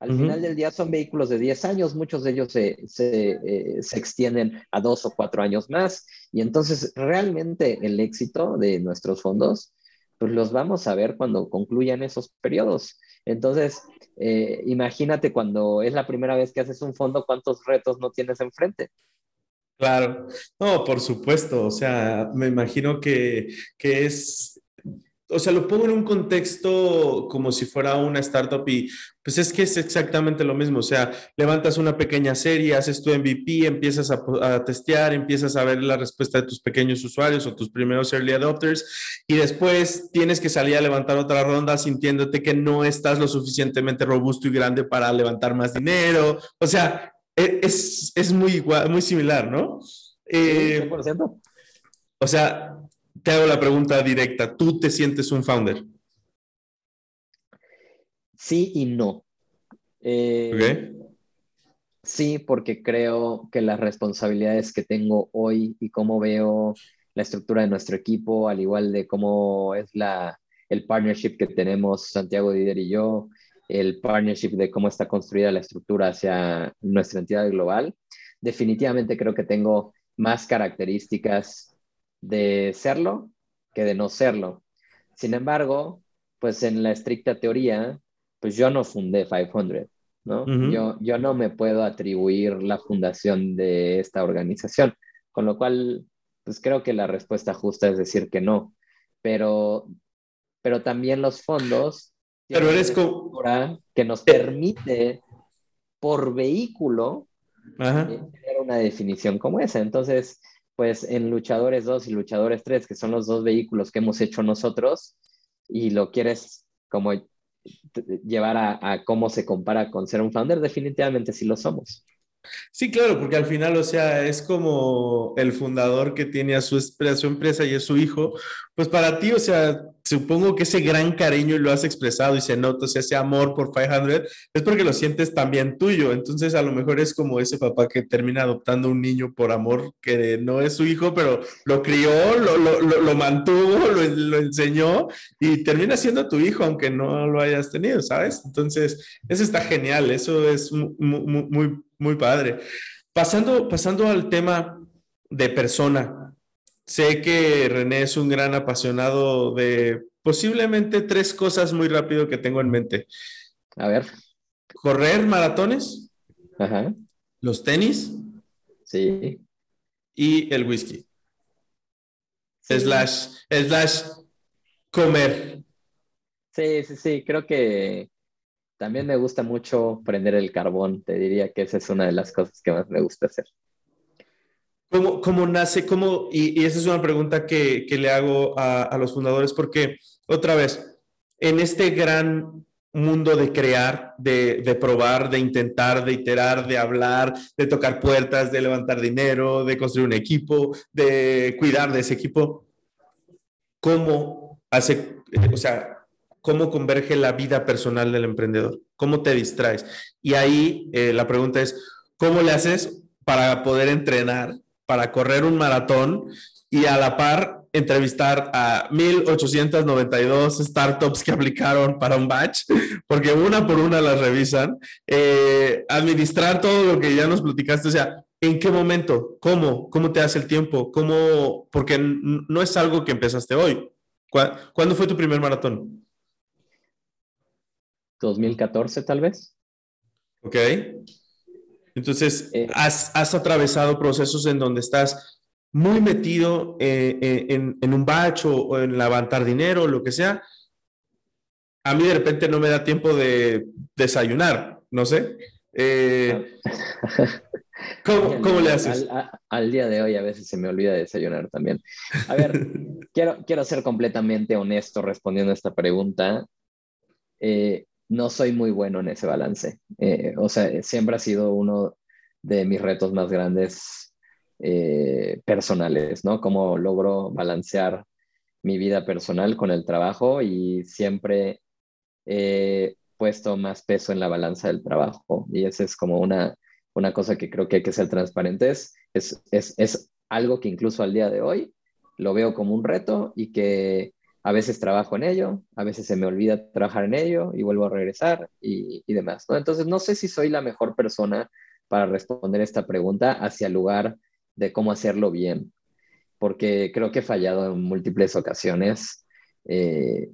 Al final del día son vehículos de 10 años, muchos de ellos se, se, eh, se, extienden a dos o cuatro años más, y entonces realmente el éxito de nuestros fondos, pues los vamos a ver cuando concluyan esos periodos. Entonces, eh, imagínate cuando es la primera vez que haces un fondo, cuántos retos no tienes enfrente. Claro, no, por supuesto, o sea, me imagino que, que es, o sea, lo pongo en un contexto como si fuera una startup y pues es que es exactamente lo mismo, o sea, levantas una pequeña serie, haces tu MVP, empiezas a, testear, empiezas a ver la respuesta de tus pequeños usuarios o tus primeros early adopters y después tienes que salir a levantar otra ronda sintiéndote que no estás lo suficientemente robusto y grande para levantar más dinero, o sea, e, es, es muy igual, muy similar, ¿no? Eh, o sea, te hago la pregunta directa, ¿tú te sientes un founder? Sí y no. Eh, sí, porque creo que las responsabilidades que tengo hoy y cómo veo la estructura de nuestro equipo, al igual de cómo es la, el partnership que tenemos Santiago Dider y yo, el partnership de cómo está construida la estructura hacia nuestra entidad global, definitivamente creo que tengo más características de serlo que de no serlo. Sin embargo, pues en la estricta teoría, pues yo no fundé 500, ¿no? yo, yo no me puedo atribuir la fundación de esta organización, con lo cual, pues creo que la respuesta justa es decir que no, pero, pero también los fondos pero eres que nos permite por vehículo eh, tener una definición como esa. Entonces, pues en Luchadores 2 y Luchadores 3, que son los dos vehículos que hemos hecho nosotros, y lo quieres como llevar a, cómo se compara con ser un founder, definitivamente sí lo somos. Sí, claro, porque al final, o sea, es como el fundador que tiene a su, empresa y es su hijo, pues para ti, o sea, supongo que ese gran cariño lo has expresado y se nota, o sea, ese amor por 500 es porque lo sientes también tuyo. Entonces, a lo mejor es como ese papá que termina adoptando un niño por amor que no es su hijo, pero lo crió, lo, lo, lo, mantuvo, lo, enseñó y termina siendo tu hijo, aunque no lo hayas tenido, ¿sabes? Entonces, eso está genial, eso es muy padre. Pasando, pasando al tema de persona, Sé que René es un gran apasionado de posiblemente tres cosas muy rápido que tengo en mente. A ver. Correr maratones. Ajá. Los tenis. Sí. y el whisky. Slash, slash comer. Sí, sí, sí, creo que también me gusta mucho prender el carbón. Te diría que esa es una de las cosas que más me gusta hacer. ¿Cómo, cómo nace? Cómo, y, esa es una pregunta que, que le hago a, a, los fundadores, porque otra vez, en este gran mundo de crear, de, de, probar, de intentar, de iterar, de hablar, de tocar puertas, de levantar dinero, de construir un equipo, de cuidar de ese equipo, ¿cómo hace, o sea, cómo converge la vida personal del emprendedor? ¿Cómo te distraes? Y ahí eh, la pregunta es, ¿cómo le haces para poder entrenar, para correr un maratón y a la par entrevistar a 1892 startups que aplicaron para un batch, porque una por una las revisan, eh, administrar todo lo que ya nos platicaste, o sea, ¿en qué momento? ¿Cómo? ¿Cómo te hace el tiempo? ¿Cómo? Porque no es algo que empezaste hoy. ¿Cuándo fue tu primer maratón? 2014 tal vez. Ok. Entonces, eh, has, has atravesado procesos en donde estás muy metido eh, eh, en, un batch o, en levantar dinero o lo que sea, a mí de repente no me da tiempo de desayunar, no sé. Eh, ¿cómo, le haces? Al, día de hoy a veces se me olvida desayunar también. A ver, quiero, quiero ser completamente honesto respondiendo a esta pregunta. No soy muy bueno en ese balance. o sea, siempre ha sido uno de mis retos más grandes eh, personales, ¿no? Cómo logro balancear mi vida personal con el trabajo y siempre he puesto más peso en la balanza del trabajo. Y esa es como una, una cosa que creo que hay que ser transparentes. Es, es, es algo que incluso al día de hoy lo veo como un reto y que a veces trabajo en ello, a veces se me olvida trabajar en ello y vuelvo a regresar y, y demás. ¿no? Entonces, no sé si soy la mejor persona para responder esta pregunta hacia el lugar de cómo hacerlo bien, porque creo que he fallado en múltiples ocasiones, eh,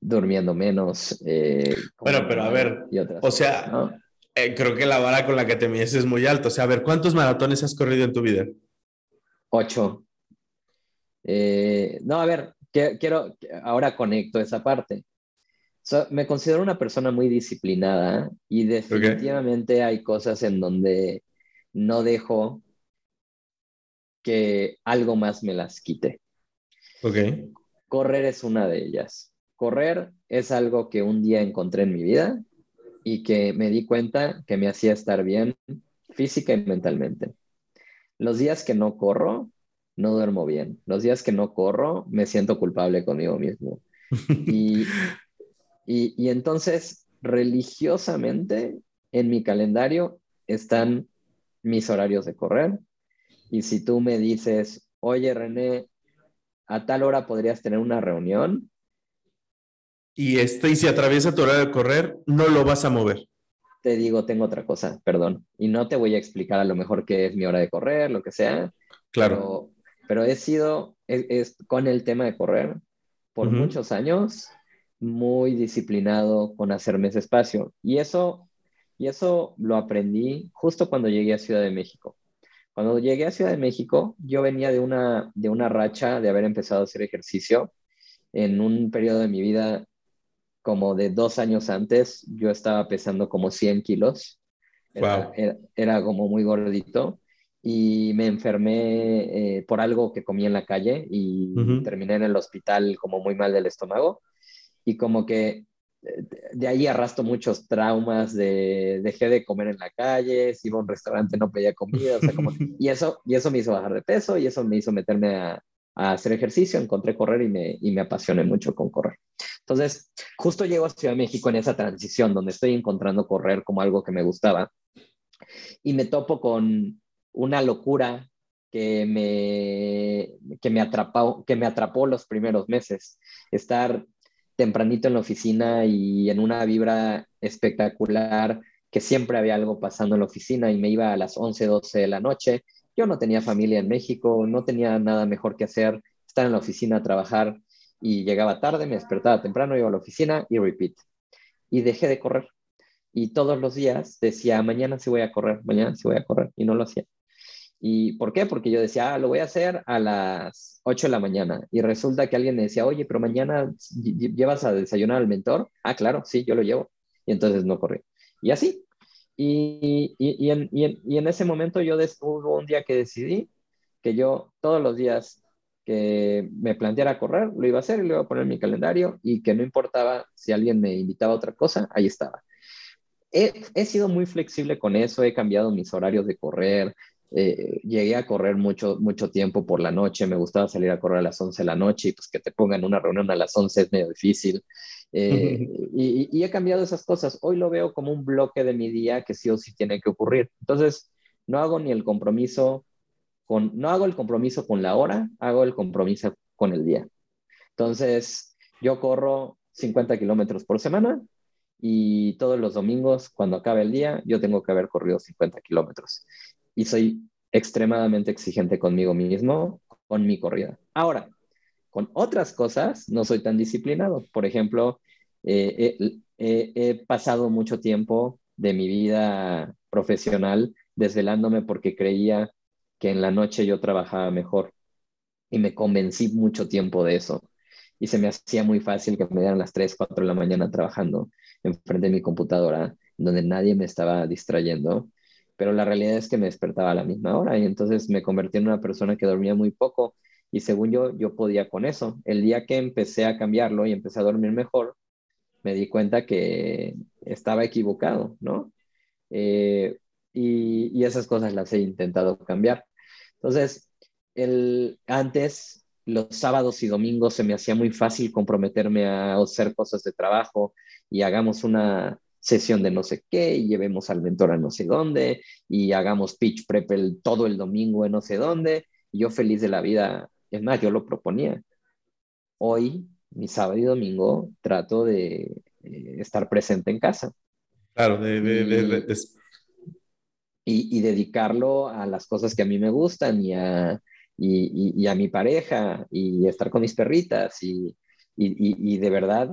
durmiendo menos. Eh, bueno, pero a ver, o sea, eh, creo que la vara con la que te mides es muy alta. O sea, a ver, ¿cuántos maratones has corrido en tu vida? Ocho. no, a ver, quiero, ahora conecto esa parte. me considero una persona muy disciplinada y definitivamente hay cosas en donde no dejo que algo más me las quite. Correr es una de ellas. Correr es algo que un día encontré en mi vida y que me di cuenta que me hacía estar bien física y mentalmente. Los días que no corro, no duermo bien. Los días que no corro, me siento culpable conmigo mismo. Y, y, y entonces, religiosamente, en mi calendario están mis horarios de correr, y si tú me dices, oye René, a tal hora podrías tener una reunión. Y, este, y si atraviesa tu hora de correr, no lo vas a mover. Te digo, tengo otra cosa, perdón. Y no te voy a explicar a lo mejor qué es mi hora de correr, lo que sea. Claro. Pero, he sido, es, con el tema de correr, por muchos años, muy disciplinado con hacerme ese espacio. Y eso, y eso lo aprendí justo cuando llegué a Ciudad de México. Cuando llegué a Ciudad de México, yo venía de una, de una racha de haber empezado a hacer ejercicio. En un periodo de mi vida, como de dos años antes, yo estaba pesando como 100 kilos. Era, era, como muy gordito y me enfermé eh, por algo que comí en la calle y terminé en el hospital como muy mal del estómago. Y como que de ahí arrastro muchos traumas de dejé de comer en la calle, si iba a un restaurante no pedía comida, y, eso, y eso me hizo bajar de peso y eso me hizo meterme a, hacer ejercicio, encontré correr y me, y me apasioné mucho con correr. Entonces, justo llego a Ciudad de México en esa transición donde estoy encontrando correr como algo que me gustaba y me topo con una locura que me, que me, atrapó, que me atrapó los primeros meses. Estar tempranito en la oficina y en una vibra espectacular, que siempre había algo pasando en la oficina y me iba a las 11, 12 de la noche. Yo no tenía familia en México, no tenía nada mejor que hacer, estar en la oficina a trabajar y llegaba tarde, me despertaba temprano, iba a la oficina y repeat. Y dejé de correr. Y todos los días decía, mañana sí voy a correr, mañana sí voy a correr, y no lo hacía. ¿Y por qué? Porque yo decía, ah, lo voy a hacer a las 8 de la mañana. Y resulta que alguien me decía, oye, pero mañana llevas a desayunar al mentor. Ah, claro, sí, yo lo llevo. Y entonces no corrí. Y así. Y, y, en, y en, ese momento yo hubo un día que decidí que yo todos los días que me planteara correr, lo iba a hacer y lo iba a poner en mi calendario y que no importaba si alguien me invitaba a otra cosa, ahí estaba. He, he sido muy flexible con eso, he cambiado mis horarios de correr, eh, llegué a correr mucho, mucho tiempo por la noche, me gustaba salir a correr a las 11 de la noche y pues que te pongan una reunión a las 11 es medio difícil. Eh, y, y, he cambiado esas cosas. Hoy lo veo como un bloque de mi día que sí o sí tiene que ocurrir. Entonces, no hago ni el compromiso no hago el compromiso con la hora, hago el compromiso con el día. Entonces, yo corro 50 kilómetros por semana y todos los domingos, cuando acabe el día, yo tengo que haber corrido 50 kilómetros. Y soy extremadamente exigente conmigo mismo, con mi corrida. Ahora, con otras cosas, no soy tan disciplinado. Por ejemplo, eh, he pasado mucho tiempo de mi vida profesional desvelándome porque creía que en la noche yo trabajaba mejor y me convencí mucho tiempo de eso. Y se me hacía muy fácil que me dieran las 3, 4 de la mañana trabajando enfrente de mi computadora, donde nadie me estaba distrayendo. Pero la realidad es que me despertaba a la misma hora y entonces me convertí en una persona que dormía muy poco y según yo, yo podía con eso. El día que empecé a cambiarlo y empecé a dormir mejor, me di cuenta que estaba equivocado, ¿no? Eh, y, esas cosas las he intentado cambiar. Entonces, el, antes, los sábados y domingos se me hacía muy fácil comprometerme a hacer cosas de trabajo y hagamos una sesión de no sé qué y llevemos al mentor a no sé dónde y hagamos pitch prep todo el domingo en no sé dónde. Y yo feliz de la vida, es más, yo lo proponía. Hoy, mi sábado y domingo, trato de eh, estar presente en casa. Claro, de, y, dedicarlo a las cosas que a mí me gustan y a, y, a mi pareja y estar con mis perritas y, y, de verdad,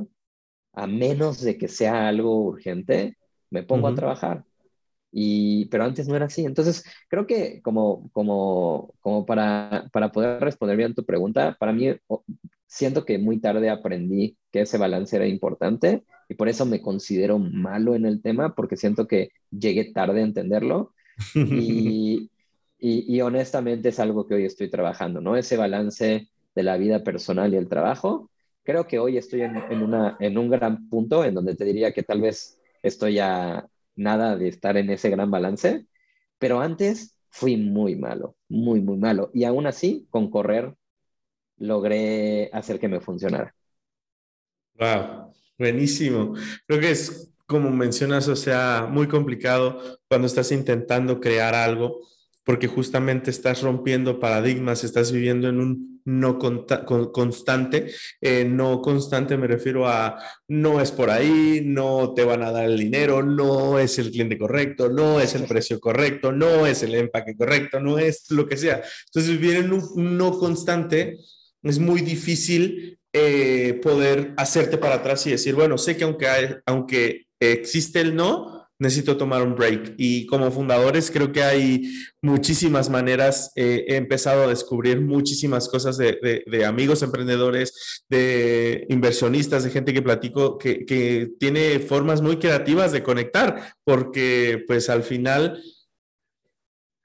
a menos de que sea algo urgente, me pongo a trabajar. Y, pero antes no era así. Entonces, creo que como, como, como para, para poder responder bien tu pregunta, para mí siento que muy tarde aprendí que ese balance era importante y por eso me considero malo en el tema, porque siento que llegué tarde a entenderlo y, y, honestamente es algo que hoy estoy trabajando, ¿no? Ese balance de la vida personal y el trabajo. Creo que hoy estoy en, un gran punto en donde te diría que tal vez estoy a nada de estar en ese gran balance, pero antes fui muy malo, muy, muy malo. Y aún así, con correr, logré hacer que me funcionara. Wow, buenísimo. Creo que es como mencionas, o sea, muy complicado cuando estás intentando crear algo, porque justamente estás rompiendo paradigmas, estás viviendo en un no constante. Eh, no constante me refiero a no es por ahí, no te van a dar el dinero, no es el cliente correcto, no es el precio correcto, no es el empaque correcto, no es lo que sea. Entonces, vivir en un no constante es muy difícil eh, poder hacerte para atrás y decir, bueno, sé que aunque, aunque existe el no, necesito tomar un break. Y como fundadores creo que hay muchísimas maneras. Eh, he empezado a descubrir muchísimas cosas de, amigos emprendedores, de inversionistas, de gente que platico, que, que tiene formas muy creativas de conectar, porque pues al final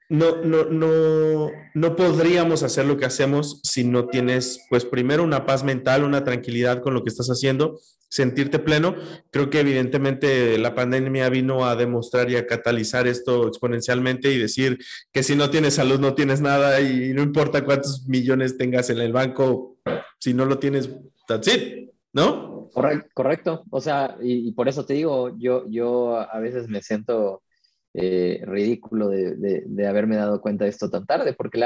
no, no, no, no podríamos hacer lo que hacemos si no tienes, pues primero una paz mental, una tranquilidad con lo que estás haciendo, sentirte pleno. Creo que evidentemente la pandemia vino a demostrar y a catalizar esto exponencialmente y decir que si no tienes salud no tienes nada y no importa cuántos millones tengas en el banco, si no lo tienes, that's it, ¿no? Correcto, O sea, y, y por eso te digo, yo, yo a veces me siento eh, ridículo de, haberme dado cuenta de esto tan tarde, porque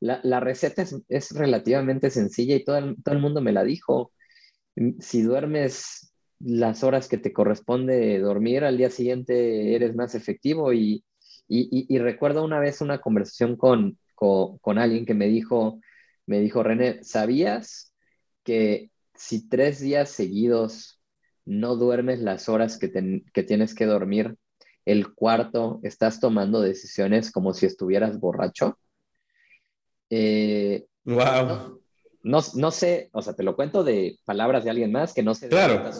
la, receta es, relativamente sencilla y todo el, mundo me la dijo. Si duermes las horas que te corresponde dormir, al día siguiente eres más efectivo. Y, recuerdo una vez una conversación con, alguien que me dijo, me dijo, René, ¿sabías que si tres días seguidos no duermes las horas que tienes que dormir, el cuarto estás tomando decisiones como si estuvieras borracho. Eh, wow. No, no, sé, o sea, te lo cuento de palabras de alguien más que no sé, claro.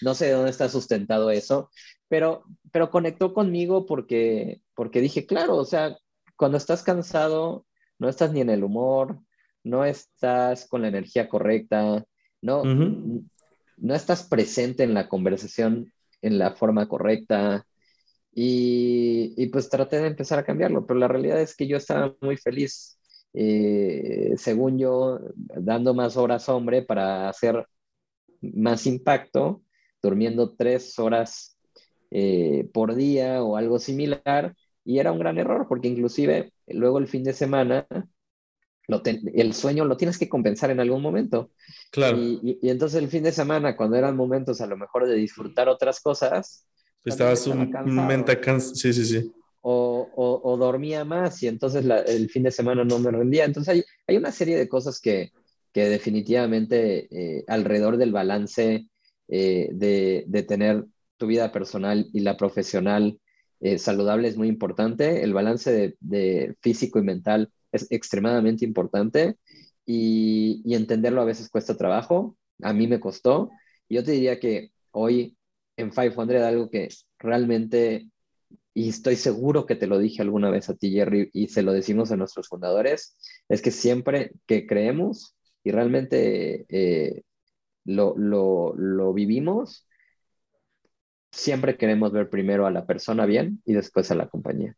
no sé de dónde está sustentado eso, pero, pero conectó conmigo porque, porque dije, claro, o sea, cuando estás cansado, no estás ni en el humor, no estás con la energía correcta, no, no estás presente en la conversación en la forma correcta. Y, y, pues traté de empezar a cambiarlo, pero la realidad es que yo estaba muy feliz, eh, según yo, dando más horas hombre para hacer más impacto, durmiendo tres horas eh, por día o algo similar, y era un gran error, porque inclusive luego el fin de semana el sueño lo tienes que compensar en algún momento. Claro. Y, entonces el fin de semana, cuando eran momentos a lo mejor de disfrutar otras cosas, estabas un mente cansado. Sí, sí, sí. O, o, dormía más y entonces el fin de semana no me rendía. Entonces hay, hay una serie de cosas que, que definitivamente eh, alrededor del balance eh, de, de, tener tu vida personal y la profesional eh, saludable es muy importante. El balance de, de físico y mental es extremadamente importante y, entenderlo a veces cuesta trabajo. A mí me costó. Yo te diría que hoy en 500 algo que realmente, y estoy seguro que te lo dije alguna vez a ti, Jerry, y se lo decimos a nuestros fundadores, es que siempre que creemos y realmente eh, lo, lo, lo vivimos, siempre queremos ver primero a la persona bien y después a la compañía.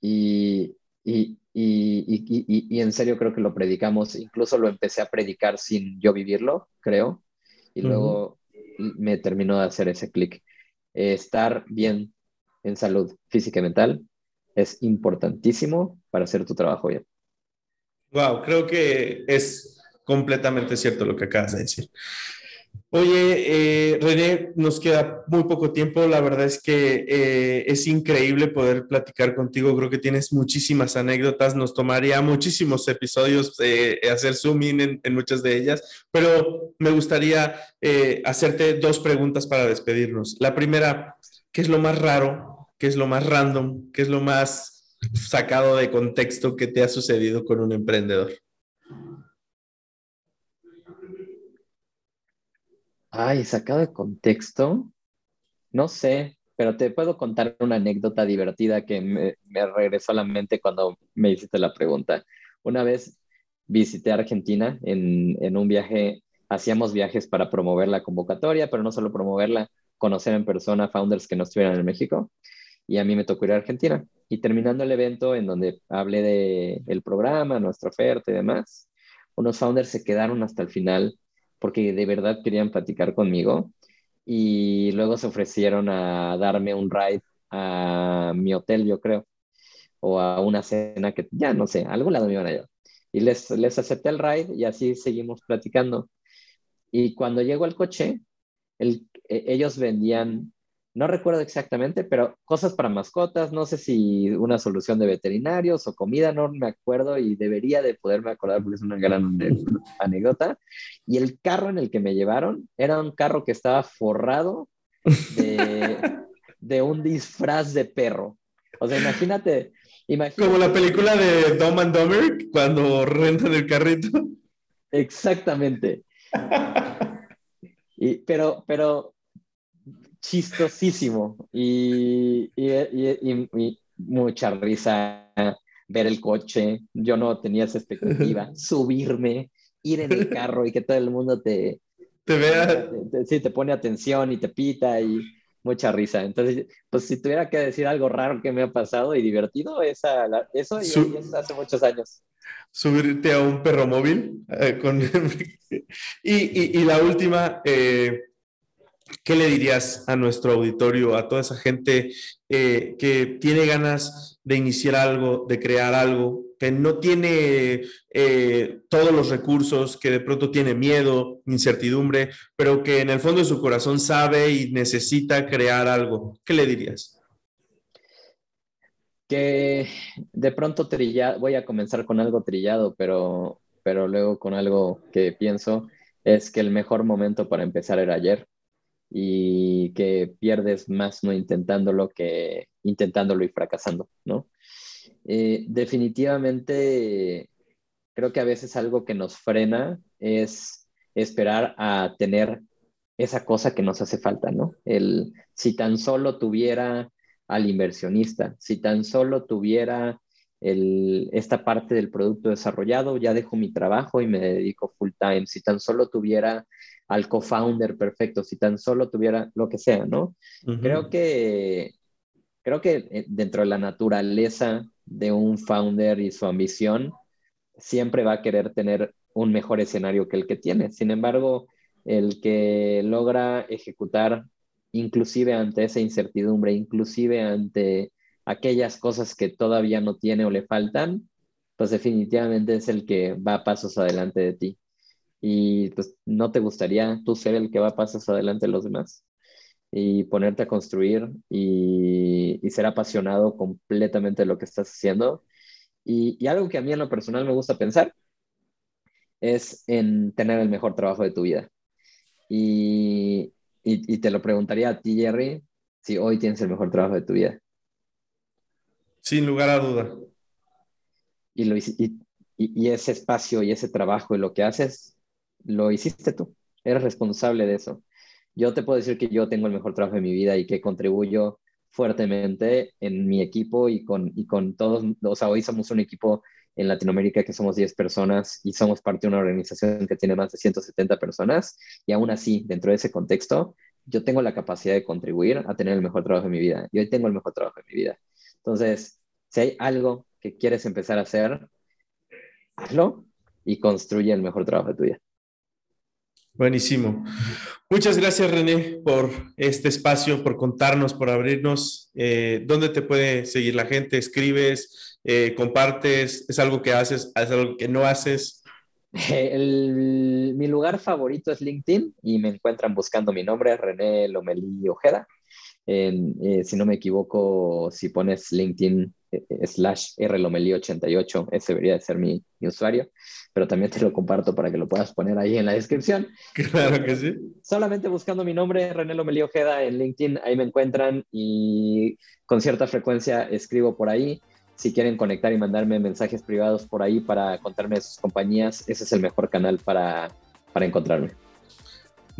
Y, y, y, y, en serio creo que lo predicamos, incluso lo empecé a predicar sin yo vivirlo, creo, y luego me terminó de hacer ese clic. estar bien en salud física y mental es importantísimo para hacer tu trabajo bien. Wow, creo que es completamente cierto lo que acabas de decir. Oye, eh, René, nos queda muy poco tiempo. La verdad es que eh, es increíble poder platicar contigo. Creo que tienes muchísimas anécdotas. Nos tomaría muchísimos episodios eh, hacer zoom in en, muchas de ellas, pero me gustaría hacerte dos preguntas para despedirnos. La primera, ¿qué es lo más raro? ¿Qué es lo más random? ¿Qué es lo más sacado de contexto que te ha sucedido con un emprendedor? Ay, sacado de contexto, no sé, pero te puedo contar una anécdota divertida que me, regresó a la mente cuando me hiciste la pregunta. Una vez visité Argentina en, en un viaje, hacíamos viajes para promover la convocatoria, pero no solo promoverla, conocer en persona founders que no estuvieran en México. Y a mí me tocó ir a Argentina. Y terminando el evento en donde hablé de el programa, nuestra oferta y demás, unos founders se quedaron hasta el final porque de verdad querían platicar conmigo y luego se ofrecieron a darme un ride a mi hotel, yo creo, o a una cena que ya no sé, a algún lado me iban a llevar. Y les, les acepté el ride y así seguimos platicando. Y cuando llego al coche, e, ellos vendían no recuerdo exactamente, pero cosas para mascotas, no sé si una solución de veterinarios o comida, no me acuerdo y debería de poderme acordar porque es una gran anécdota. Y el carro en el que me llevaron era un carro que estaba forrado de, un disfraz de perro. O sea, imagínate, imagínate. Como la película de Dom and Dumber cuando rentan el carrito. Exactamente. Y, pero, pero chistosísimo y, mucha risa ver el coche. Yo no tenía esa expectativa. Subirme, ir en el carro y que todo el mundo te, te vea. sí, te pone atención y te pita y mucha risa. Entonces, pues si tuviera que decir algo raro que me ha pasado y divertido, esa, eso hace muchos años. Subirte a un perro móvil. Eh, con... y, y, la última, eh, ¿qué le dirías a nuestro auditorio, a toda esa gente eh, que tiene ganas de iniciar algo, de crear algo, que no tiene eh, todos los recursos, que de pronto tiene miedo, incertidumbre, pero que en el fondo de su corazón sabe y necesita crear algo? ¿Qué le dirías? Que de pronto trillado, voy a comenzar con algo trillado, pero, pero luego con algo que pienso es que el mejor momento para empezar era ayer y que pierdes más no intentándolo que intentándolo y fracasando, ¿no? Eh, definitivamente creo que a veces algo que nos frena es esperar a tener esa cosa que nos hace falta, ¿no? El, si tan solo tuviera al inversionista, si tan solo tuviera el, esta parte del producto desarrollado, ya dejo mi trabajo y me dedico full time, si tan solo tuviera al co-founder perfecto, si tan solo tuviera lo que sea, ¿no? Creo que creo que eh, dentro de la naturaleza de un founder y su ambición, siempre va a querer tener un mejor escenario que el que tiene. Sin embargo, el que logra ejecutar inclusive ante esa incertidumbre, inclusive ante aquellas cosas que todavía no tiene o le faltan, pues definitivamente es el que va pasos adelante de ti. Y pues no te gustaría tú ser el que va pasos adelante de los demás y ponerte a construir y, ser apasionado completamente de lo que estás haciendo. Y, y algo que a mí en lo personal me gusta pensar es en tener el mejor trabajo de tu vida. Y, y, te lo preguntaría a ti, Jerry, si hoy tienes el mejor trabajo de tu vida. Sin lugar a duda. Y, lo, y, y, ese espacio y ese trabajo y lo que haces, lo hiciste tú. Eres responsable de eso. Yo te puedo decir que yo tengo el mejor trabajo de mi vida y que contribuyo fuertemente en mi equipo y con, y con todos. O sea, hoy somos un equipo en Latinoamérica que somos 10 personas y somos parte de una organización que tiene más de 170 personas y aún así, dentro de ese contexto, yo tengo la capacidad de contribuir a tener el mejor trabajo de mi vida y hoy tengo el mejor trabajo de mi vida. Entonces, si hay algo que quieres empezar a hacer, hazlo y construye el mejor trabajo de tu vida. Buenísimo. Muchas gracias, René, por este espacio, por contarnos, por abrirnos. Eh, ¿Dónde te puede seguir la gente? ¿Escribes? Eh, ¿Compartes? ¿Es algo que haces? ¿Es algo que no haces? mi lugar favorito es LinkedIn y me encuentran buscando mi nombre, René Lomelí Ojeda. Eh, si no me equivoco, si pones LinkedIn eh, slash rlomeli88, ese debería de ser mi, usuario, pero también te lo comparto para que lo puedas poner ahí en la descripción. Claro que sí. Solamente buscando mi nombre, René Lomelí Ojeda, en LinkedIn, ahí me encuentran y con cierta frecuencia escribo por ahí. Si quieren conectar y mandarme mensajes privados por ahí para contarme de sus compañías, ese es el mejor canal para, para encontrarme.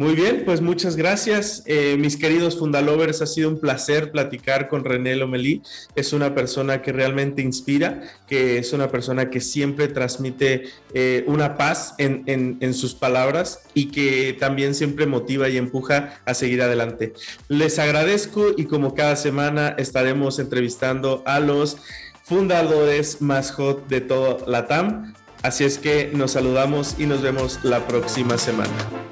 Muy bien, pues muchas gracias. Eh, mis queridos Fundalovers, ha sido un placer platicar con René Lomelí. Es una persona que realmente inspira, que es una persona que siempre transmite eh, una paz en, en, sus palabras y que también siempre motiva y empuja a seguir adelante. Les agradezco y como cada semana estaremos entrevistando a los fundadores más hot de todo la TAM. Así es que nos saludamos y nos vemos la próxima semana.